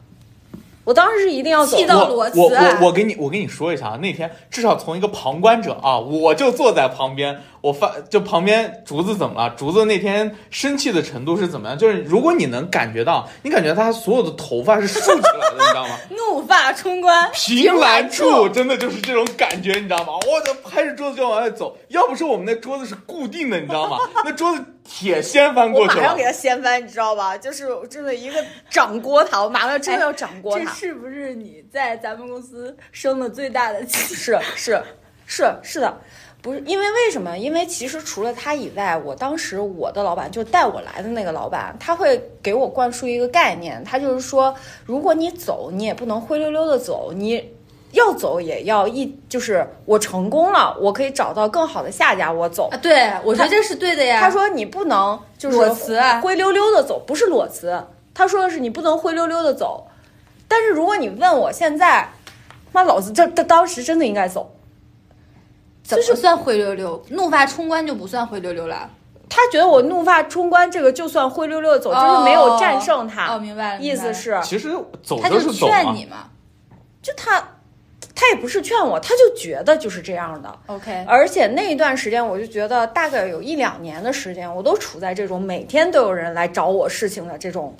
我当时是一定要走的。气到我我裸辞啊我我给你我跟你说一下啊，那天至少从一个旁观者啊，我就坐在旁边，我发就旁边竹子怎么了？竹子那天生气的程度是怎么样？就是如果你能感觉到，你感觉他所有的头发是竖起来的，你知道吗？怒发冲冠，凭栏处真的就是这种感觉，你知道吗？我就拍着桌子就往外走，要不是我们那桌子是固定的，你知道吗？那桌子铁掀翻过去了我马上给。他掀翻，你知道吧？就是真的一个掌锅塔，我马上真的要掌锅塔。这是不是你在咱们公司生的最大的气？是是是是的，不是因为为什么？因为其实除了他以外，我当时我的老板就带我来的那个老板，他会给我灌输一个概念，他就是说，如果你走，你也不能灰溜溜的走，你要走也要一，就是我成功了，我可以找到更好的下家，我走啊，。对，我觉得这是对的呀。他说你不能就是裸辞啊灰溜溜的走，不是裸辞。他说的是你不能灰溜溜的走。但是如果你问我现在，妈老子这这当时真的应该走。怎么算灰溜溜？怒发冲冠就不算灰溜溜了，他觉得我怒发冲冠这个就算灰溜溜的走，就是没有战胜他。哦，明白了，意思是其实走他就是劝你。嘛。就他，他也不是劝我，他就觉得就是这样的。OK，而且那一段时间，我就觉得大概有一两年的时间，我都处在这种每天都有人来找我事情的这种，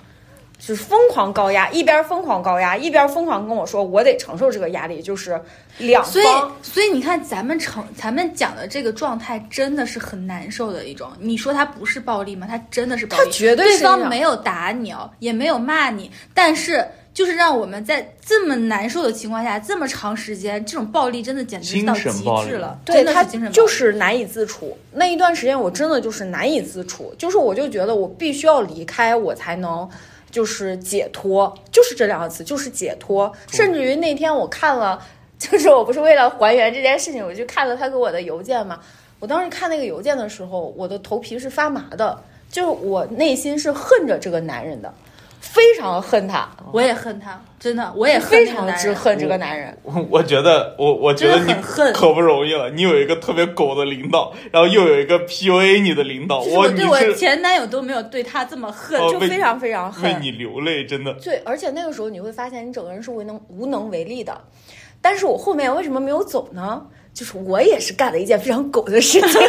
就是疯狂高压，一边疯狂高压，一边疯狂跟我说我得承受这个压力，就是两所以方。所以你看，咱们成咱们讲的这个状态真的是很难受的一种。你说他不是暴力吗？他真的是暴力，他绝对对方没有打你哦，也没有骂你，但是就是让我们在这么难受的情况下，这么长时间，这种暴力真的简直到极致了，对他真的是精神暴力就是难以自处。那一段时间，我真的就是难以自处，就是我就觉得我必须要离开，我才能就是解脱，就是这两个词，就是解脱。甚至于那天我看了，就是我不是为了还原这件事情，我去看了他给我的邮件嘛。我当时看那个邮件的时候，我的头皮是发麻的，就是我内心是恨着这个男人的，非常恨他，我也恨他，真的，我也恨非常之恨这个男人。我 我觉得我我觉得你很恨可不容易了，你有一个特别狗的领导，然后又有一个 PUA 你的领导，我对我前男友都没有对他这么恨，就非常非常恨，为你流泪，真的。对，而且那个时候你会发现你整个人是无能无能为力的。但是我后面为什么没有走呢？就是我也是干了一件非常狗的事情，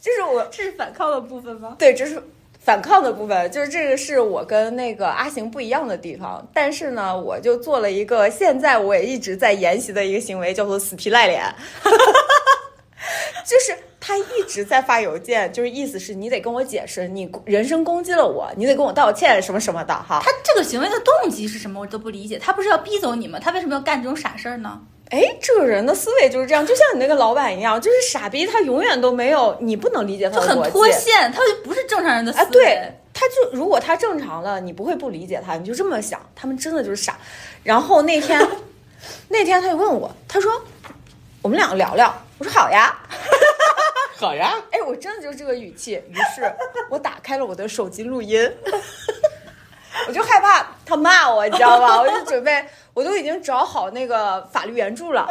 就是我这是反抗的部分吗？对，这是反抗的部分，就是这个是我跟那个阿行不一样的地方。但是呢，我就做了一个现在我也一直在研习的一个行为，叫做死皮赖脸，就是他一直在发邮件，就是意思是你得跟我解释，你人身攻击了我，你得跟我道歉什么什么的哈。他这个行为的动机是什么？我都不理解。他不是要逼走你吗？他为什么要干这种傻事儿呢？哎，这个人的思维就是这样，就像你那个老板一样，就是傻逼，他永远都没有，你不能理解他就很的逻辑。脱线，他就不是正常人的思维。啊，对，他就如果他正常了，你不会不理解他，你就这么想，他们真的就是傻。然后那天，那天他就问我，他说我们两个聊聊，我说好呀，好呀，哎，我真的就是这个语气。于是我打开了我的手机录音，我就害怕他骂我，你知道吧？我就准备，我都已经找好那个法律援助了，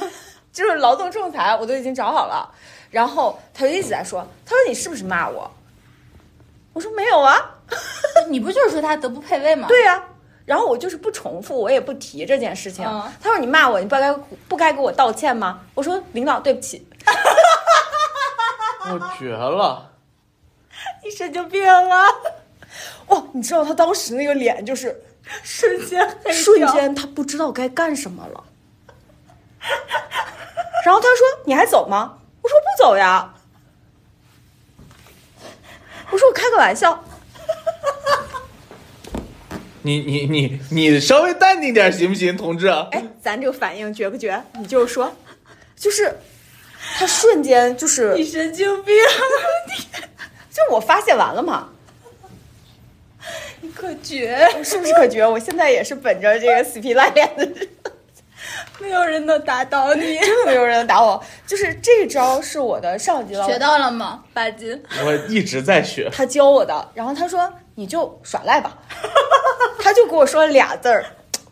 就是劳动仲裁，我都已经找好了。然后他就一直在说，他说你是不是骂我？我说没有啊，你不就是说他德不配位吗？对呀、然后我就是不重复，我也不提这件事情。嗯他说你骂我，你不该不该给我道歉吗？我说领导对不起，我绝了！你神经病啊！哇，你知道他当时那个脸就是瞬间黑瞬间他不知道该干什么了。然后他说：“你还走吗？”我说：“不走呀。”我说：“我开个玩笑。你你你你稍微淡定点行不行，同志？”哎，咱这个反应绝不绝？你就是说，就是他瞬间就是你神经病，就我发泄完了嘛，你可绝，是不是可绝？我现在也是本着这个死皮赖脸的，没有人能打倒你。真的没有人能打我。就是这招是我的上级老学到了吗？八金，我一直在学。他教我的，然后他说你就耍赖吧，他就跟我说俩字儿。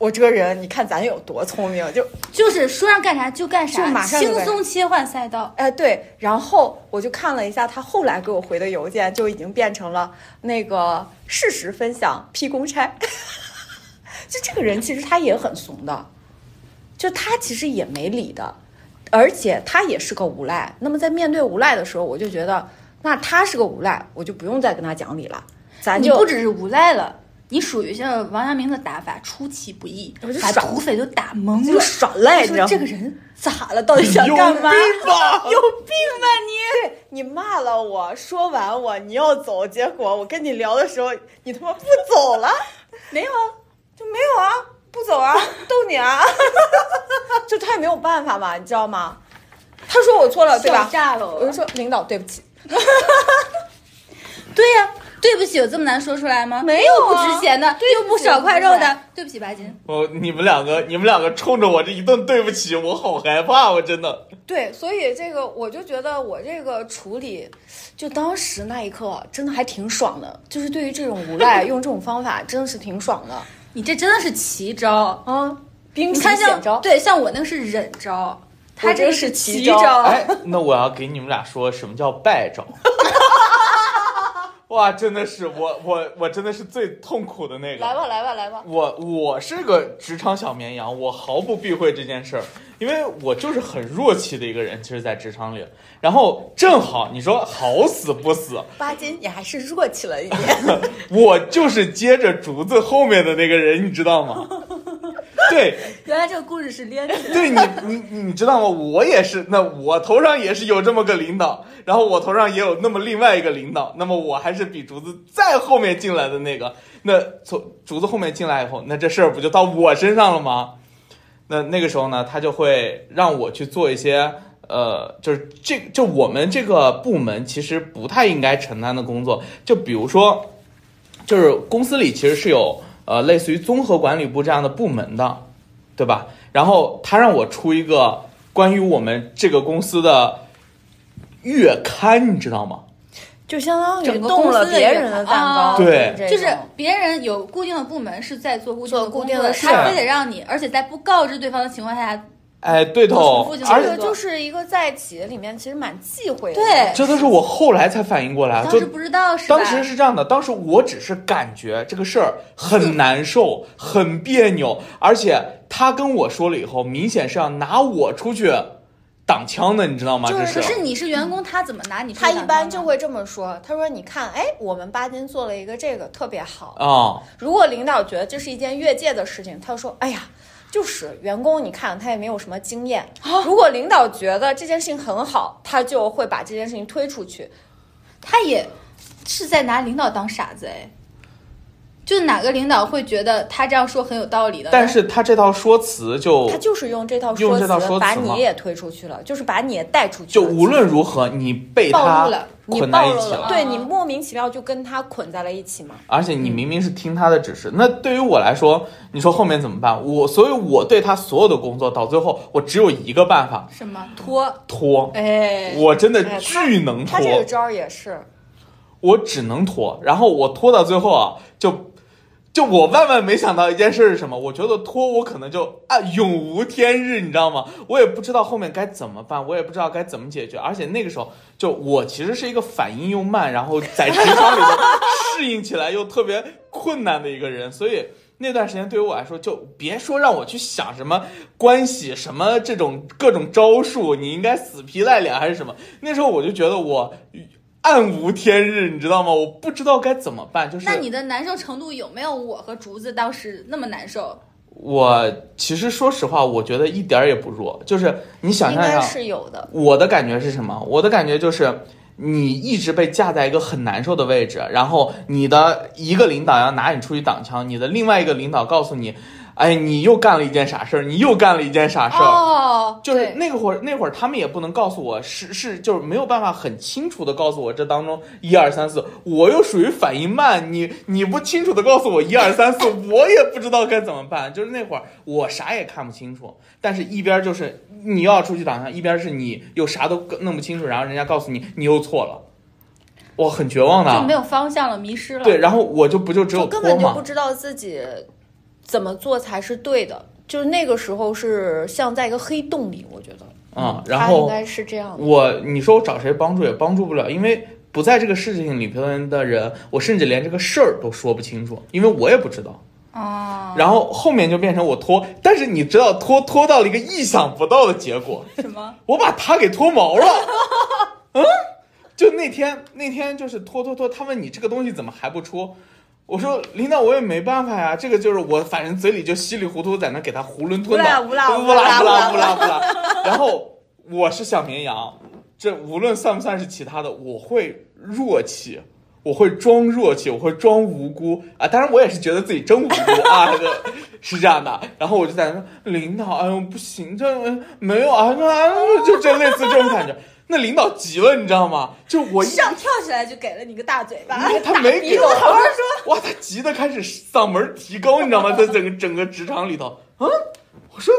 我这个人，你看咱有多聪明，就就是说让干啥就干啥，就马上就轻松切换赛道。哎对，然后我就看了一下他后来给我回的邮件，就已经变成了那个事实分享批公差。就这个人其实他也很怂的，就他其实也没理的，而且他也是个无赖。那么在面对无赖的时候，我就觉得那他是个无赖，我就不用再跟他讲理了，咱就不只是无赖了，你属于像王阳明的打法，出其不意我就，耍把土匪都打懵就了。耍赖，你知道这个人咋了？到底想干嘛？病吧？有病吧你！对你骂了我，说完我你要走，结果我跟你聊的时候，你他妈不走了，没有啊，就没有啊，不走啊，逗你啊，就他也没有办法嘛，你知道吗？他说我错了，对吧？炸了我我就说领导对不起，对呀、对不起有这么难说出来吗？没有啊又不值钱的，对又不少块肉的，对不起巴金。我你们两个，你们两个冲着我这一顿对不起，我好害怕，我真的。对，所以这个我就觉得我这个处理，就当时那一刻真的还挺爽的，就是对于这种无赖 用这种方法真的是挺爽的你这真的是奇招，啊！兵你看像器险招，对，像我那个是忍招，他这个是奇奇招哎，那我要给你们俩说什么叫败招。哇，真的是我我我真的是最痛苦的那个。来吧来吧来吧，我我是个职场小绵羊，我毫不避讳这件事儿，因为我就是很弱气的一个人。其实，在职场里，然后正好你说好死不死，巴金你还是弱气了一点。我就是接着竹子后面的那个人，你知道吗？对，原来这个故事是连着的。对你，你你知道吗？我也是，那我头上也是有这么个领导，然后我头上也有那么另外一个领导，那么我还是比竹子再后面进来的那个。那从竹子后面进来以后，那这事儿不就到我身上了吗？那那个时候呢，他就会让我去做一些呃，就是这就我们这个部门其实不太应该承担的工作，就比如说，就是公司里其实是有呃类似于综合管理部这样的部门的，对吧？然后他让我出一个关于我们这个公司的月刊，你知道吗？就相当于整个动了公司的一个别人的蛋啊糕，对就是别人有固定的部门是在做固定做的工作固定的事他非得让你，而且在不告知对方的情况下，哎，对头，就而且就是一个在企业里面其实蛮忌讳的。对这都是我后来才反应过来，就当时不知道是？当时是这样的，当时我只是感觉这个事儿很难受，很别扭，而且他跟我说了以后，明显是要拿我出去挡枪的，你知道吗？就是这可是你是员工，他怎么拿你他一般就会这么说，他说：“你看，哎，我们巴金做了一个这个特别好。啊、如果领导觉得这是一件越界的事情，他就说：哎呀，就是员工，你看他也没有什么经验。如果领导觉得这件事情很好，他就会把这件事情推出去。他也是在拿领导当傻子哎。就哪个领导会觉得他这样说很有道理的？但是他这套说辞就他就是用这套哦用这套说辞把你也推出去了，就是把你也带出去。就无论如何，你被暴他你捆暴露了，在一起了，对你莫名其妙就跟他捆在了一起嘛。而且你明明是听他的指示，那对于我来说，你说后面怎么办？我所以我对他所有的工作到最后，我只有一个办法，什么拖？拖。哎，我真的巨能拖，他这个招儿也是，我只能拖，然后我拖到最后啊，就就我万万没想到一件事是什么？我觉得拖我可能就啊永无天日，你知道吗？我也不知道后面该怎么办，我也不知道该怎么解决，而且那个时候就我其实是一个反应又慢，然后在职场里头适应起来又特别困难的一个人，所以。那段时间对于我来说，就别说让我去想什么关系、什么这种各种招数，你应该死皮赖脸还是什么？那时候我就觉得我暗无天日，你知道吗？我不知道该怎么办。就是那你的难受程度有没有我和竹子当时那么难受？我其实说实话，我觉得一点儿也不弱。就是你想象一下，是有的。我的感觉是什么？我的感觉就是。你一直被架在一个很难受的位置，然后你的一个领导要拿你出去挡枪，你的另外一个领导告诉你，哎，你又干了一件傻事儿，你又干了一件傻事儿。哦，就是那个会儿，那会儿他们也不能告诉我是是，就是没有办法很清楚的告诉我这当中一二三四，我又属于反应慢，你你不清楚的告诉我一二三四，我也不知道该怎么办。就是那会儿我啥也看不清楚，但是一边就是你要出去挡枪，一边是你又啥都弄不清楚，然后人家告诉你你又错了，我很绝望的。就没有方向了，迷失了。对，然后我就不就只有根本就不，知道自己怎么做才是对的，就是那个时候是像在一个黑洞里，我觉得，嗯，然后他应该是这样的。我你说我找谁帮助也帮助不了，因为不在这个事情里边的人，我甚至连这个事儿都说不清楚，因为我也不知道。哦，然后后面就变成我拖，但是你知道拖拖到了一个意想不到的结果，什么？我把他给脱毛了。嗯，就那天那天就是拖拖拖，他问你这个东西怎么还不出？我说领导，我也没办法呀，这个就是我反正嘴里就稀里糊涂在那给他囫囵吞的，乌拉乌拉乌拉乌拉。然后我是小绵羊，这无论算不算是其他的，我会弱气。我会装弱气，我会装无辜啊！当然，我也是觉得自己真无辜啊，这是这样的。然后我就在那说领导，哎呦不行，这没有啊，就就这类似这种感觉。那领导急了，你知道吗？就我一上跳起来就给了你个大嘴巴，他没给我，好好说。哇，他急的开始嗓门提高，你知道吗？在整个整个职场里头，嗯，我说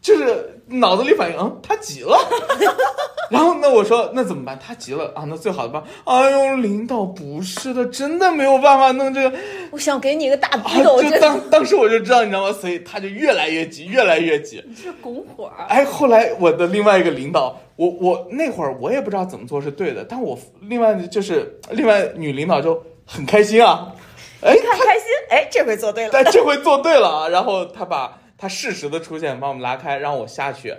就是脑子里反应，嗯，他急了。然后那我说那怎么办？他急了啊，那最好的办法，哎呦，领导不是的，真的没有办法弄这个。我想给你一个大啊逼斗，就。当当时我就知道，你知道吗？所以他就越来越急，越来越急。你是拱火儿，哎，后来我的另外一个领导，我我那会儿我也不知道怎么做是对的，但我另外就是另外女领导就很开心啊，哎，看开心，哎，这回做对了。但这回做对了啊，然后他把他适时的出现，把我们拉开，让我下去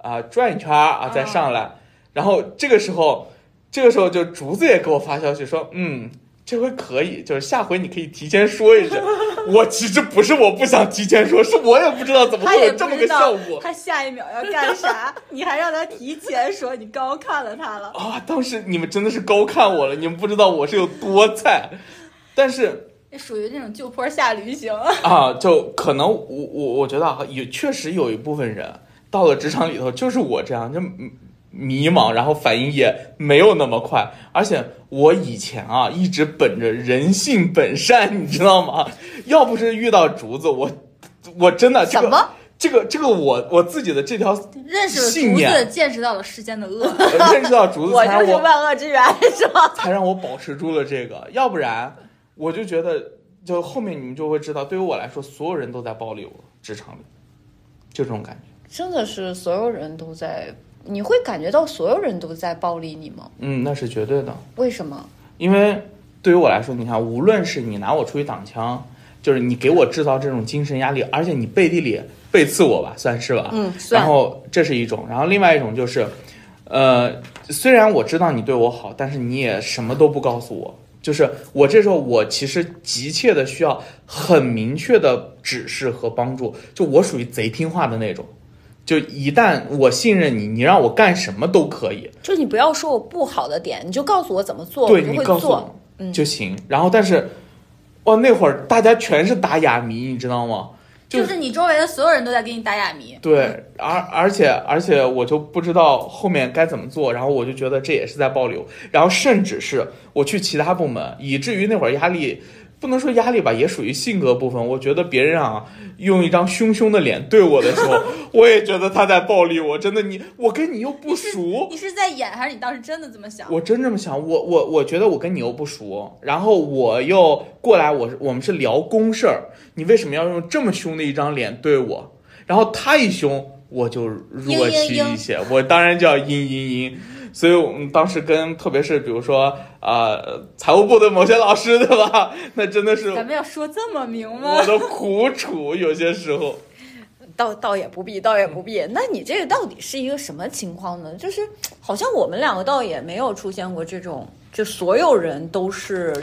啊、转一圈啊，再上来。然后这个时候，这个时候就竹子也给我发消息说，嗯，这回可以，就是下回你可以提前说一声。我其实不是我不想提前说，是我也不知道怎么会有这么个效果。他下一秒要干啥，你还让他提前说，你高看了他了。啊！当时你们真的是高看我了，你们不知道我是有多菜。但是这属于那种就坡下驴型。啊，就可能我我我觉得啊，也确实有一部分人到了职场里头，就是我这样，就迷迷茫，然后反应也没有那么快。而且我以前啊，一直本着人性本善，你知道吗？要不是遇到竹子，我我真的这个什么这个这个我我自己的这条认识了竹子，见识到了世间的恶。呃认识到竹子，我就是万恶之源，是吧？才让我保持住了这个，要不然我就觉得，就后面你们就会知道，对于我来说，所有人都在暴力我，职场里，就这种感觉。真的是所有人都在，你会感觉到所有人都在暴力你吗？嗯，那是绝对的，为什么？因为对于我来说，你看，无论是你拿我出去挡枪，就是你给我制造这种精神压力，而且你背地里背刺我吧，算是吧，嗯算然后这是一种，然后另外一种就是，呃，虽然我知道你对我好，但是你也什么都不告诉我。就是我这时候，我其实急切的需要很明确的指示和帮助。就我属于贼听话的那种，就一旦我信任你，你让我干什么都可以。就你不要说我不好的点，你就告诉我怎么做，对我就告诉做。我就行。然后，但是，哇，那会儿大家全是打哑谜，你知道吗？就就是你周围的所有人都在给你打哑谜。对，而而且而且我就不知道后面该怎么做，然后我就觉得这也是在暴流，然后甚至是我去其他部门，以至于那会儿压力。不能说压力吧，也属于性格部分。我觉得别人啊，用一张凶凶的脸对我的时候，我也觉得他在暴力我。真的，你我跟你又不熟，你是在演还是你当时真的这么想？我真这么想，我我我觉得我跟你又不熟，然后我又过来，我我们是聊公事儿，你为什么要用这么凶的一张脸对我？然后他一凶，我就弱气一些，我当然就要嘤嘤嘤。所以我们当时跟特别是比如说呃财务部的某些老师，对吧？那真的是咱们要说这么明吗我？的苦楚，有些时候。倒倒也不必，倒也不必。那你这个到底是一个什么情况呢？就是好像我们两个倒也没有出现过这种，就所有人都是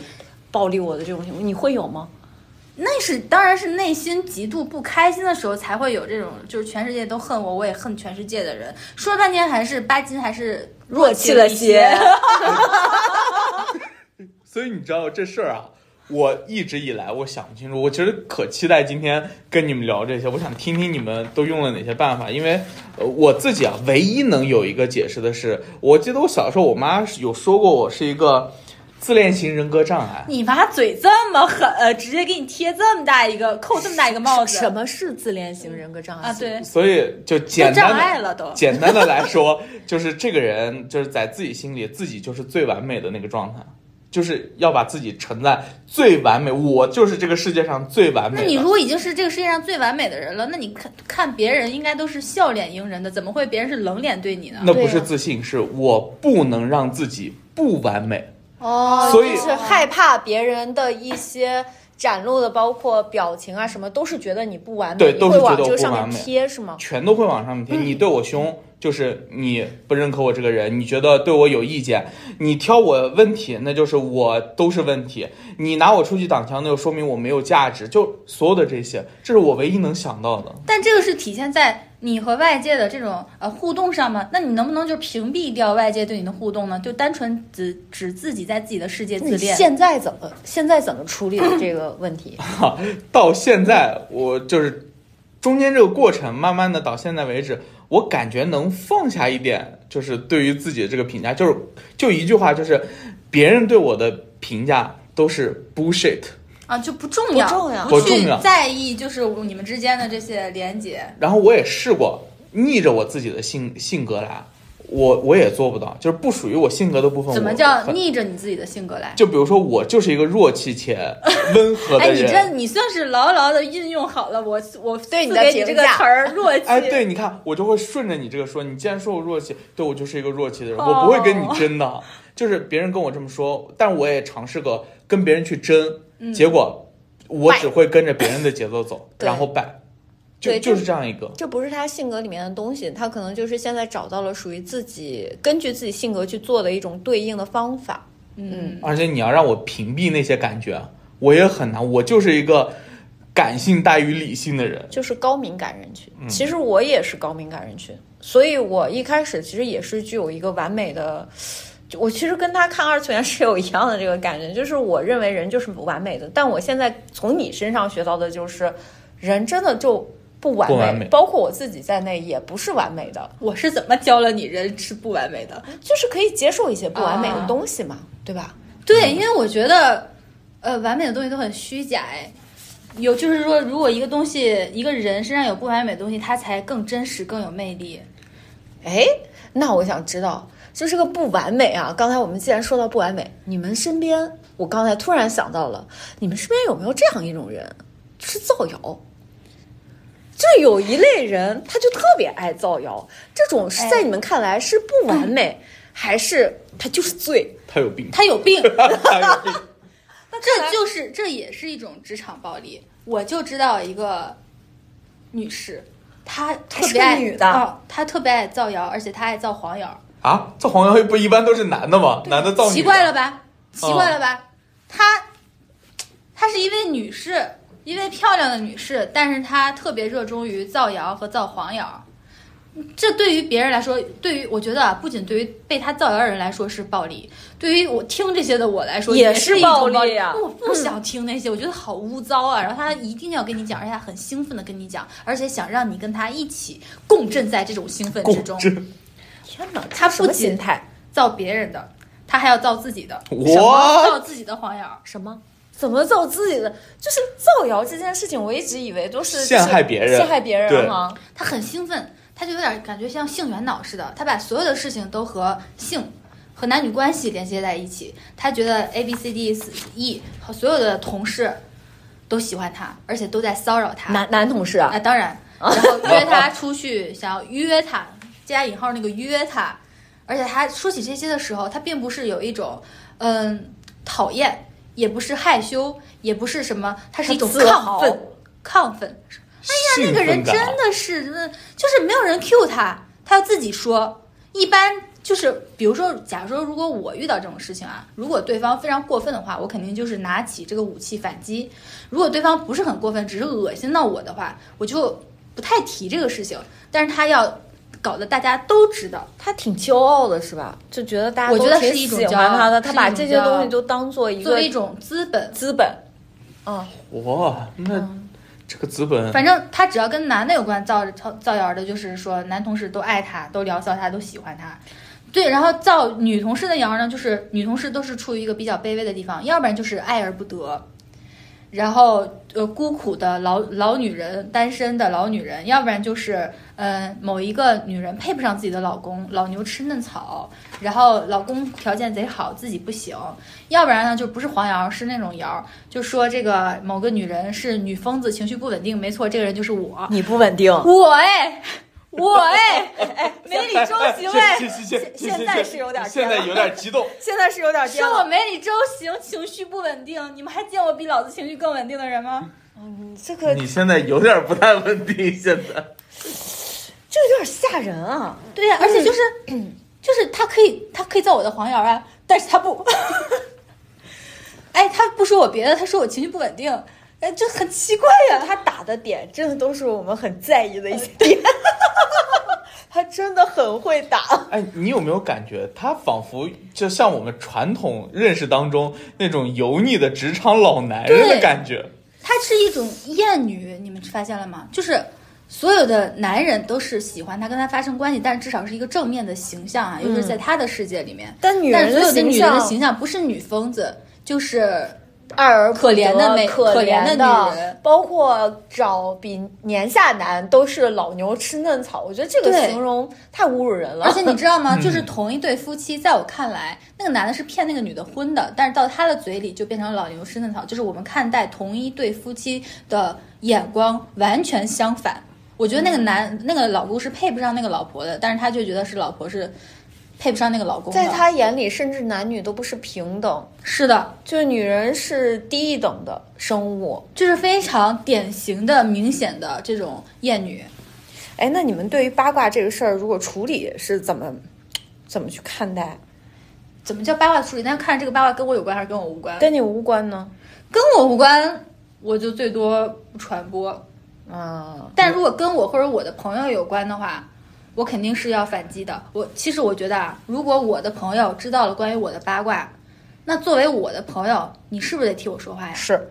暴力我的这种情况，你会有吗？那是当然是内心极度不开心的时候才会有这种，就是全世界都恨我，我也恨全世界的人。说了半天还是巴金还是弱气了一些。所以你知道这事儿啊，我一直以来我想不清楚，我其实可期待今天跟你们聊这些，我想听听你们都用了哪些办法，因为呃我自己啊，唯一能有一个解释的是，我记得我小时候我妈有说过我是一个自恋型人格障碍。你妈嘴这么狠，直接给你贴这么大一个，扣这么大一个帽子，什么是自恋型人格障碍啊？对，所以就简单的碍了都。简单的来说，就是这个人就是在自己心里，自己就是最完美的那个状态，就是要把自己沉在最完美，我就是这个世界上最完美。那你如果已经是这个世界上最完美的人了，那你看看别人应该都是笑脸迎人的，怎么会别人是冷脸对你呢？那不是自信，是我不能让自己不完美。哦所以就是害怕别人的一些展露的，包括表情啊什么，都是觉得你不完美，对都是觉得往这个上我不完美面贴，是吗？全都会往上面贴。你对我凶，就是你不认可我这个人，你觉得对我有意见，你挑我问题，那就是我都是问题。你拿我出去挡枪，那就说明我没有价值。就所有的这些，这是我唯一能想到的。但这个是体现在你和外界的这种呃互动上吗？那你能不能就屏蔽掉外界对你的互动呢？就单纯只只自己在自己的世界自恋？现在怎么现在怎么处理的这个问题？到现在，我就是中间这个过程，慢慢的到现在为止，我感觉能放下一点就是对于自己的这个评价，就是就一句话，就是别人对我的评价都是 bullshit。啊，就不重要，不重要不去不重要在意，就是你们之间的这些连接。然后我也试过逆着我自己的性性格来，我我也做不到，就是不属于我性格的部分。我怎么叫？逆着你自己的性格来？就比如说我就是一个弱气且温和哎，的你这。你算是牢牢的运用好了我我对你的你这评价个词儿弱气。哎，对，你看，我就会顺着你这个说。你既然说我弱气，对我就是一个弱气的人，哦我不会跟你争的。就是别人跟我这么说，但我也尝试过跟别人去争，嗯结果我只会跟着别人的节奏走，然后摆，就对就是这样一个。这不是他性格里面的东西，他可能就是现在找到了属于自己根据自己性格去做的一种对应的方法。嗯，而且你要让我屏蔽那些感觉，我也很难。我就是一个感性大于理性的人。就是高敏感人群。其实我也是高敏感人群，所以我一开始其实也是具有一个完美的。就我其实跟他看二次元是有一样的这个感觉，就是我认为人就是不完美的，但我现在从你身上学到的就是，人真的就不完美，完美包括我自己在内也不是完美的，我是怎么教了你人是不完美的？就是可以接受一些不完美的啊东西嘛，对吧？对，因为我觉得，呃，完美的东西都很虚假。哎，有就是说，如果一个东西，一个人身上有不完美的东西，他才更真实、更有魅力。哎，那我想知道，就是个不完美啊。刚才我们既然说到不完美，你们身边，我刚才突然想到了，你们身边有没有这样一种人，就是造谣？就有一类人，他就特别爱造谣，这种是在你们看来是不完美，还是他就是罪？他有病，他有病，他有病。这就是这也是一种职场暴力。我就知道一个女士，她特别爱女的啊她特别爱造谣，而且她爱造黄谣。啊，造黄谣不一般都是男的吗？男的造女的奇怪了吧？奇怪哦了吧？她她是一位女士，一位漂亮的女士，但是她特别热衷于造谣和造黄谣。这对于别人来说，对于我觉得啊，不仅对于被他造谣的人来说是暴力，对于我听这些的我来说也是暴力啊我不想听那些，我觉得好污糟啊。然后他一定要跟你讲，而且他很兴奋的跟你讲，而且想让你跟他一起共振在这种兴奋之中。天哪，他不仅？造别人的，他还要造自己的，什么造自己的黄谣。什么？怎么造自己的？就是造谣这件事情，我一直以为都是陷害别人陷害别人对哈。他很兴奋，他就有点感觉像性缘脑似的，他把所有的事情都和性和男女关系连接在一起。他觉得 A B C D E 和所有的同事都喜欢他，而且都在骚扰他。男男同事啊啊，，当然，然后约他出去，想要约他，加引号那个约他，而且他说起这些的时候，他并不是有一种嗯讨厌，也不是害羞，也不是什么，他是一种亢奋，亢奋。哎呀那个人真的是，真的就是没有人 cue 他，他要自己说。一般就是，比如说，假如说如果我遇到这种事情啊，如果对方非常过分的话，我肯定就是拿起这个武器反击。如果对方不是很过分，只是恶心到我的话，我就不太提这个事情。但是他要搞得大家都知道，他挺骄傲的，是吧？就觉得大家我觉得都挺是一种喜欢他的，他把这些东西都当做一个作为一种资本。资本。嗯，哇，那这个资本反正他只要跟男的有关造造造谣的，就是说男同事都爱他，都聊骚他，都喜欢他。对，然后造女同事的谣呢，就是女同事都是处于一个比较卑微的地方，要不然就是爱而不得，然后呃孤苦的老老女人，单身的老女人，要不然就是呃某一个女人配不上自己的老公，老牛吃嫩草，然后老公条件贼好，自己不行，要不然呢就不是黄谣，是那种谣，就说这个某个女人是女疯子，情绪不稳定，没错，这个人就是我，你不稳定，我哎，我哎，哎，梅里周行 哎，现现在是有点现在有点激动。现在是有点说我梅里周行，情绪不稳定，你们还见过比老子情绪更稳定的人吗？嗯这个你现在有点不太稳定，现在这有点吓人啊！对呀、而且就是，就是他可以，他可以造我的黄谣啊，但是他不。哎，他不说我别的，他说我情绪不稳定，哎，这很奇怪呀、他打的点真的都是我们很在意的一些点，他真的很会打。哎，你有没有感觉他仿佛就像我们传统认识当中那种油腻的职场老男人的感觉？他是一种厌女，你们发现了吗？就是所有的男人都是喜欢他，跟他发生关系，但是至少是一个正面的形象啊，尤其是在他的世界里面。但女人但所有的女人的形象不是女疯子，就是爱而不可怜的美可可怜的的女人包括找比年下男都是老牛吃嫩草，我觉得这个形容太侮辱人了。而且你知道吗？嗯 就是同一对夫妻，在我看来，那个男的是骗那个女的婚的，但是到他的嘴里就变成老牛吃嫩草。就是我们看待同一对夫妻的眼光完全相反。我觉得那个男那个老公是配不上那个老婆的，但是他就觉得是老婆是配不上那个老公。在他眼里，甚至男女都不是平等，是的，就是女人是低一等的生物。就是非常典型的、明显的这种厌女。哎，那你们对于八卦这个事儿，如果处理是怎么怎么去看待？怎么叫八卦处理？但是看这个八卦跟我有关还是跟我无关？跟你无关呢？跟我无关，我就最多不传播。啊，但如果跟我或者我的朋友有关的话，我肯定是要反击的。我其实我觉得啊，如果我的朋友知道了关于我的八卦，那作为我的朋友，你是不是得替我说话呀？是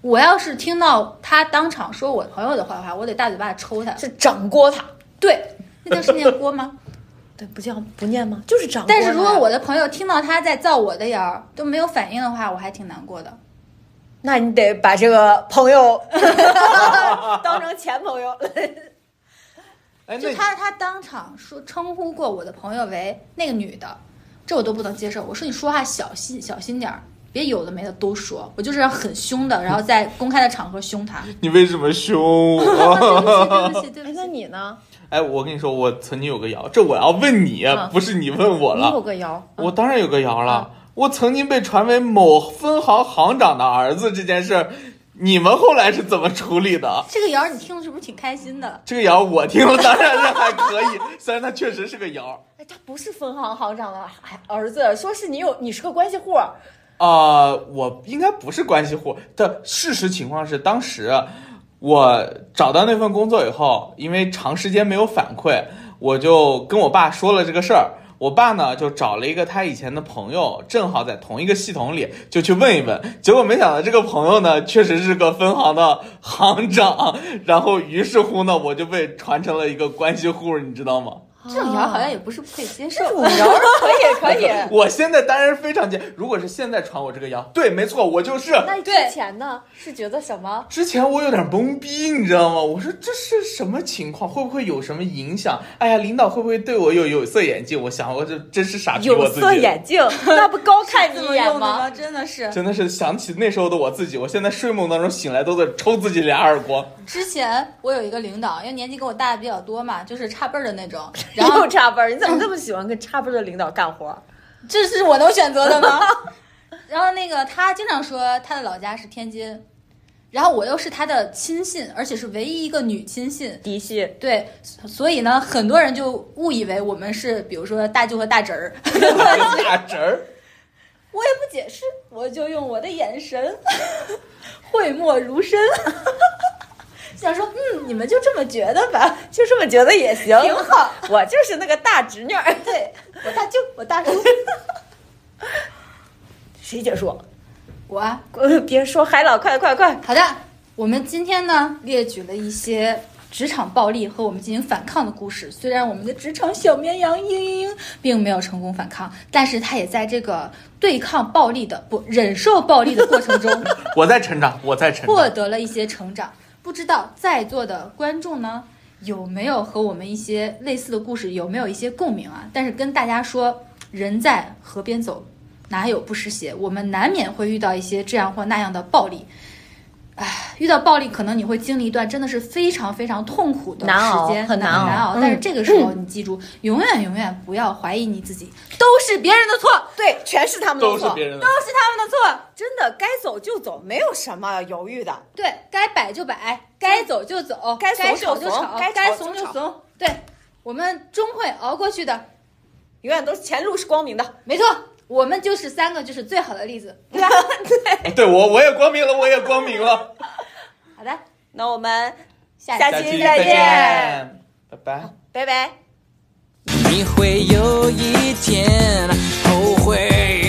我要是听到他当场说我朋友的坏话，我得大嘴巴抽他。是掌掴他。对，那叫是念锅吗？对，不叫不念吗？就是掌锅。但是如果我的朋友听到他在造我的谣儿都没有反应的话，我还挺难过的。那你得把这个朋友 当成前朋友。哎，就那他他当场说称呼过我的朋友为那个女的，这我都不能接受。我说你说话小心小心点儿，别有的没的都说。我就是要很凶的，然后在公开的场合凶他。你为什么凶我？对不起，对不哎，起，那对不起。你呢？哎，我跟你说，我曾经有个谣，这我要问你，嗯不是你问我你有了。个谣，我当然有个谣了，我曾经被传为某分行行长的儿子这件事儿，你们后来是怎么处理的？这个谣儿你听的是不是挺开心的？这个谣我听了，当然是还可以，虽然它确实是个谣。哎，他不是分行行长的哎儿子，说是你有你是个关系户，啊、我应该不是关系户的。事实情况是，当时我找到那份工作以后，因为长时间没有反馈，我就跟我爸说了这个事儿。我爸呢就找了一个他以前的朋友，正好在同一个系统里，就去问一问。结果没想到这个朋友呢，确实是个分行的行长。然后于是乎呢，我就被传成了一个关系户，你知道吗？这种谣好像也不是不可以接受。这种谣可以可以。我现在当然非常接，如果是现在传我这个谣，对，没错，我就是。那之前呢？是觉得什么？之前我有点懵逼，你知道吗？我说这是什么情况？会不会有什么影响？哎呀，领导会不会对我有有色眼镜？我想，我这真是傻逼，我有自己色眼镜，那不高看你这一眼？吗？真 的是。真的是想起那时候的我自己，我现在睡梦当中醒来都在抽自己俩耳光。之前我有一个领导，因为年纪跟我大的比较多嘛，就是差辈儿的那种。然后又插班儿，你怎么这么喜欢跟插班儿的领导干活儿？这是我能选择的吗？然后那个他经常说他的老家是天津，然后我又是他的亲信，而且是唯一一个女亲信。嫡系，对，所以呢，很多人就误以为我们是，比如说大舅和大侄儿。大侄儿，我也不解释，我就用我的眼神讳莫如深，想说，嗯，你们就这么觉得吧，就这么觉得也行，挺好。我就是那个大侄女儿。对我大舅，我大叔，谁结束？我啊，呃别说海老，快快快！好的，我们今天呢列举了一些职场暴力和我们进行反抗的故事。虽然我们的职场小绵羊嘤嘤嘤并没有成功反抗，但是他也在这个对抗暴力的不忍受暴力的过程中我在成长，我在成长获。得了一些成长。不知道在座的观众呢有没有和我们一些类似的故事，有没有一些共鸣啊？但是跟大家说，人在河边走，哪有不湿鞋？我们难免会遇到一些这样或那样的暴力。唉，遇到暴力，可能你会经历一段真的是非常非常痛苦的时间，难很难熬难熬。嗯但是这个时候，你记住，永远永远不要怀疑你自己，都是别人的错，对，全是他们的错，都是别人的都，是他们的错。真的该走就走，没有什么犹豫的。对该摆就摆，该走就走，该该怂就怂吵就吵，该该怂就怂。对，我们终会熬过去的，永远都是前路是光明的。没错。我们就是三个，就是最好的例子，对吧？对我我也光明了，我也光明了。好的，那我们下期期再见见，拜拜。拜拜。你会有一天后悔。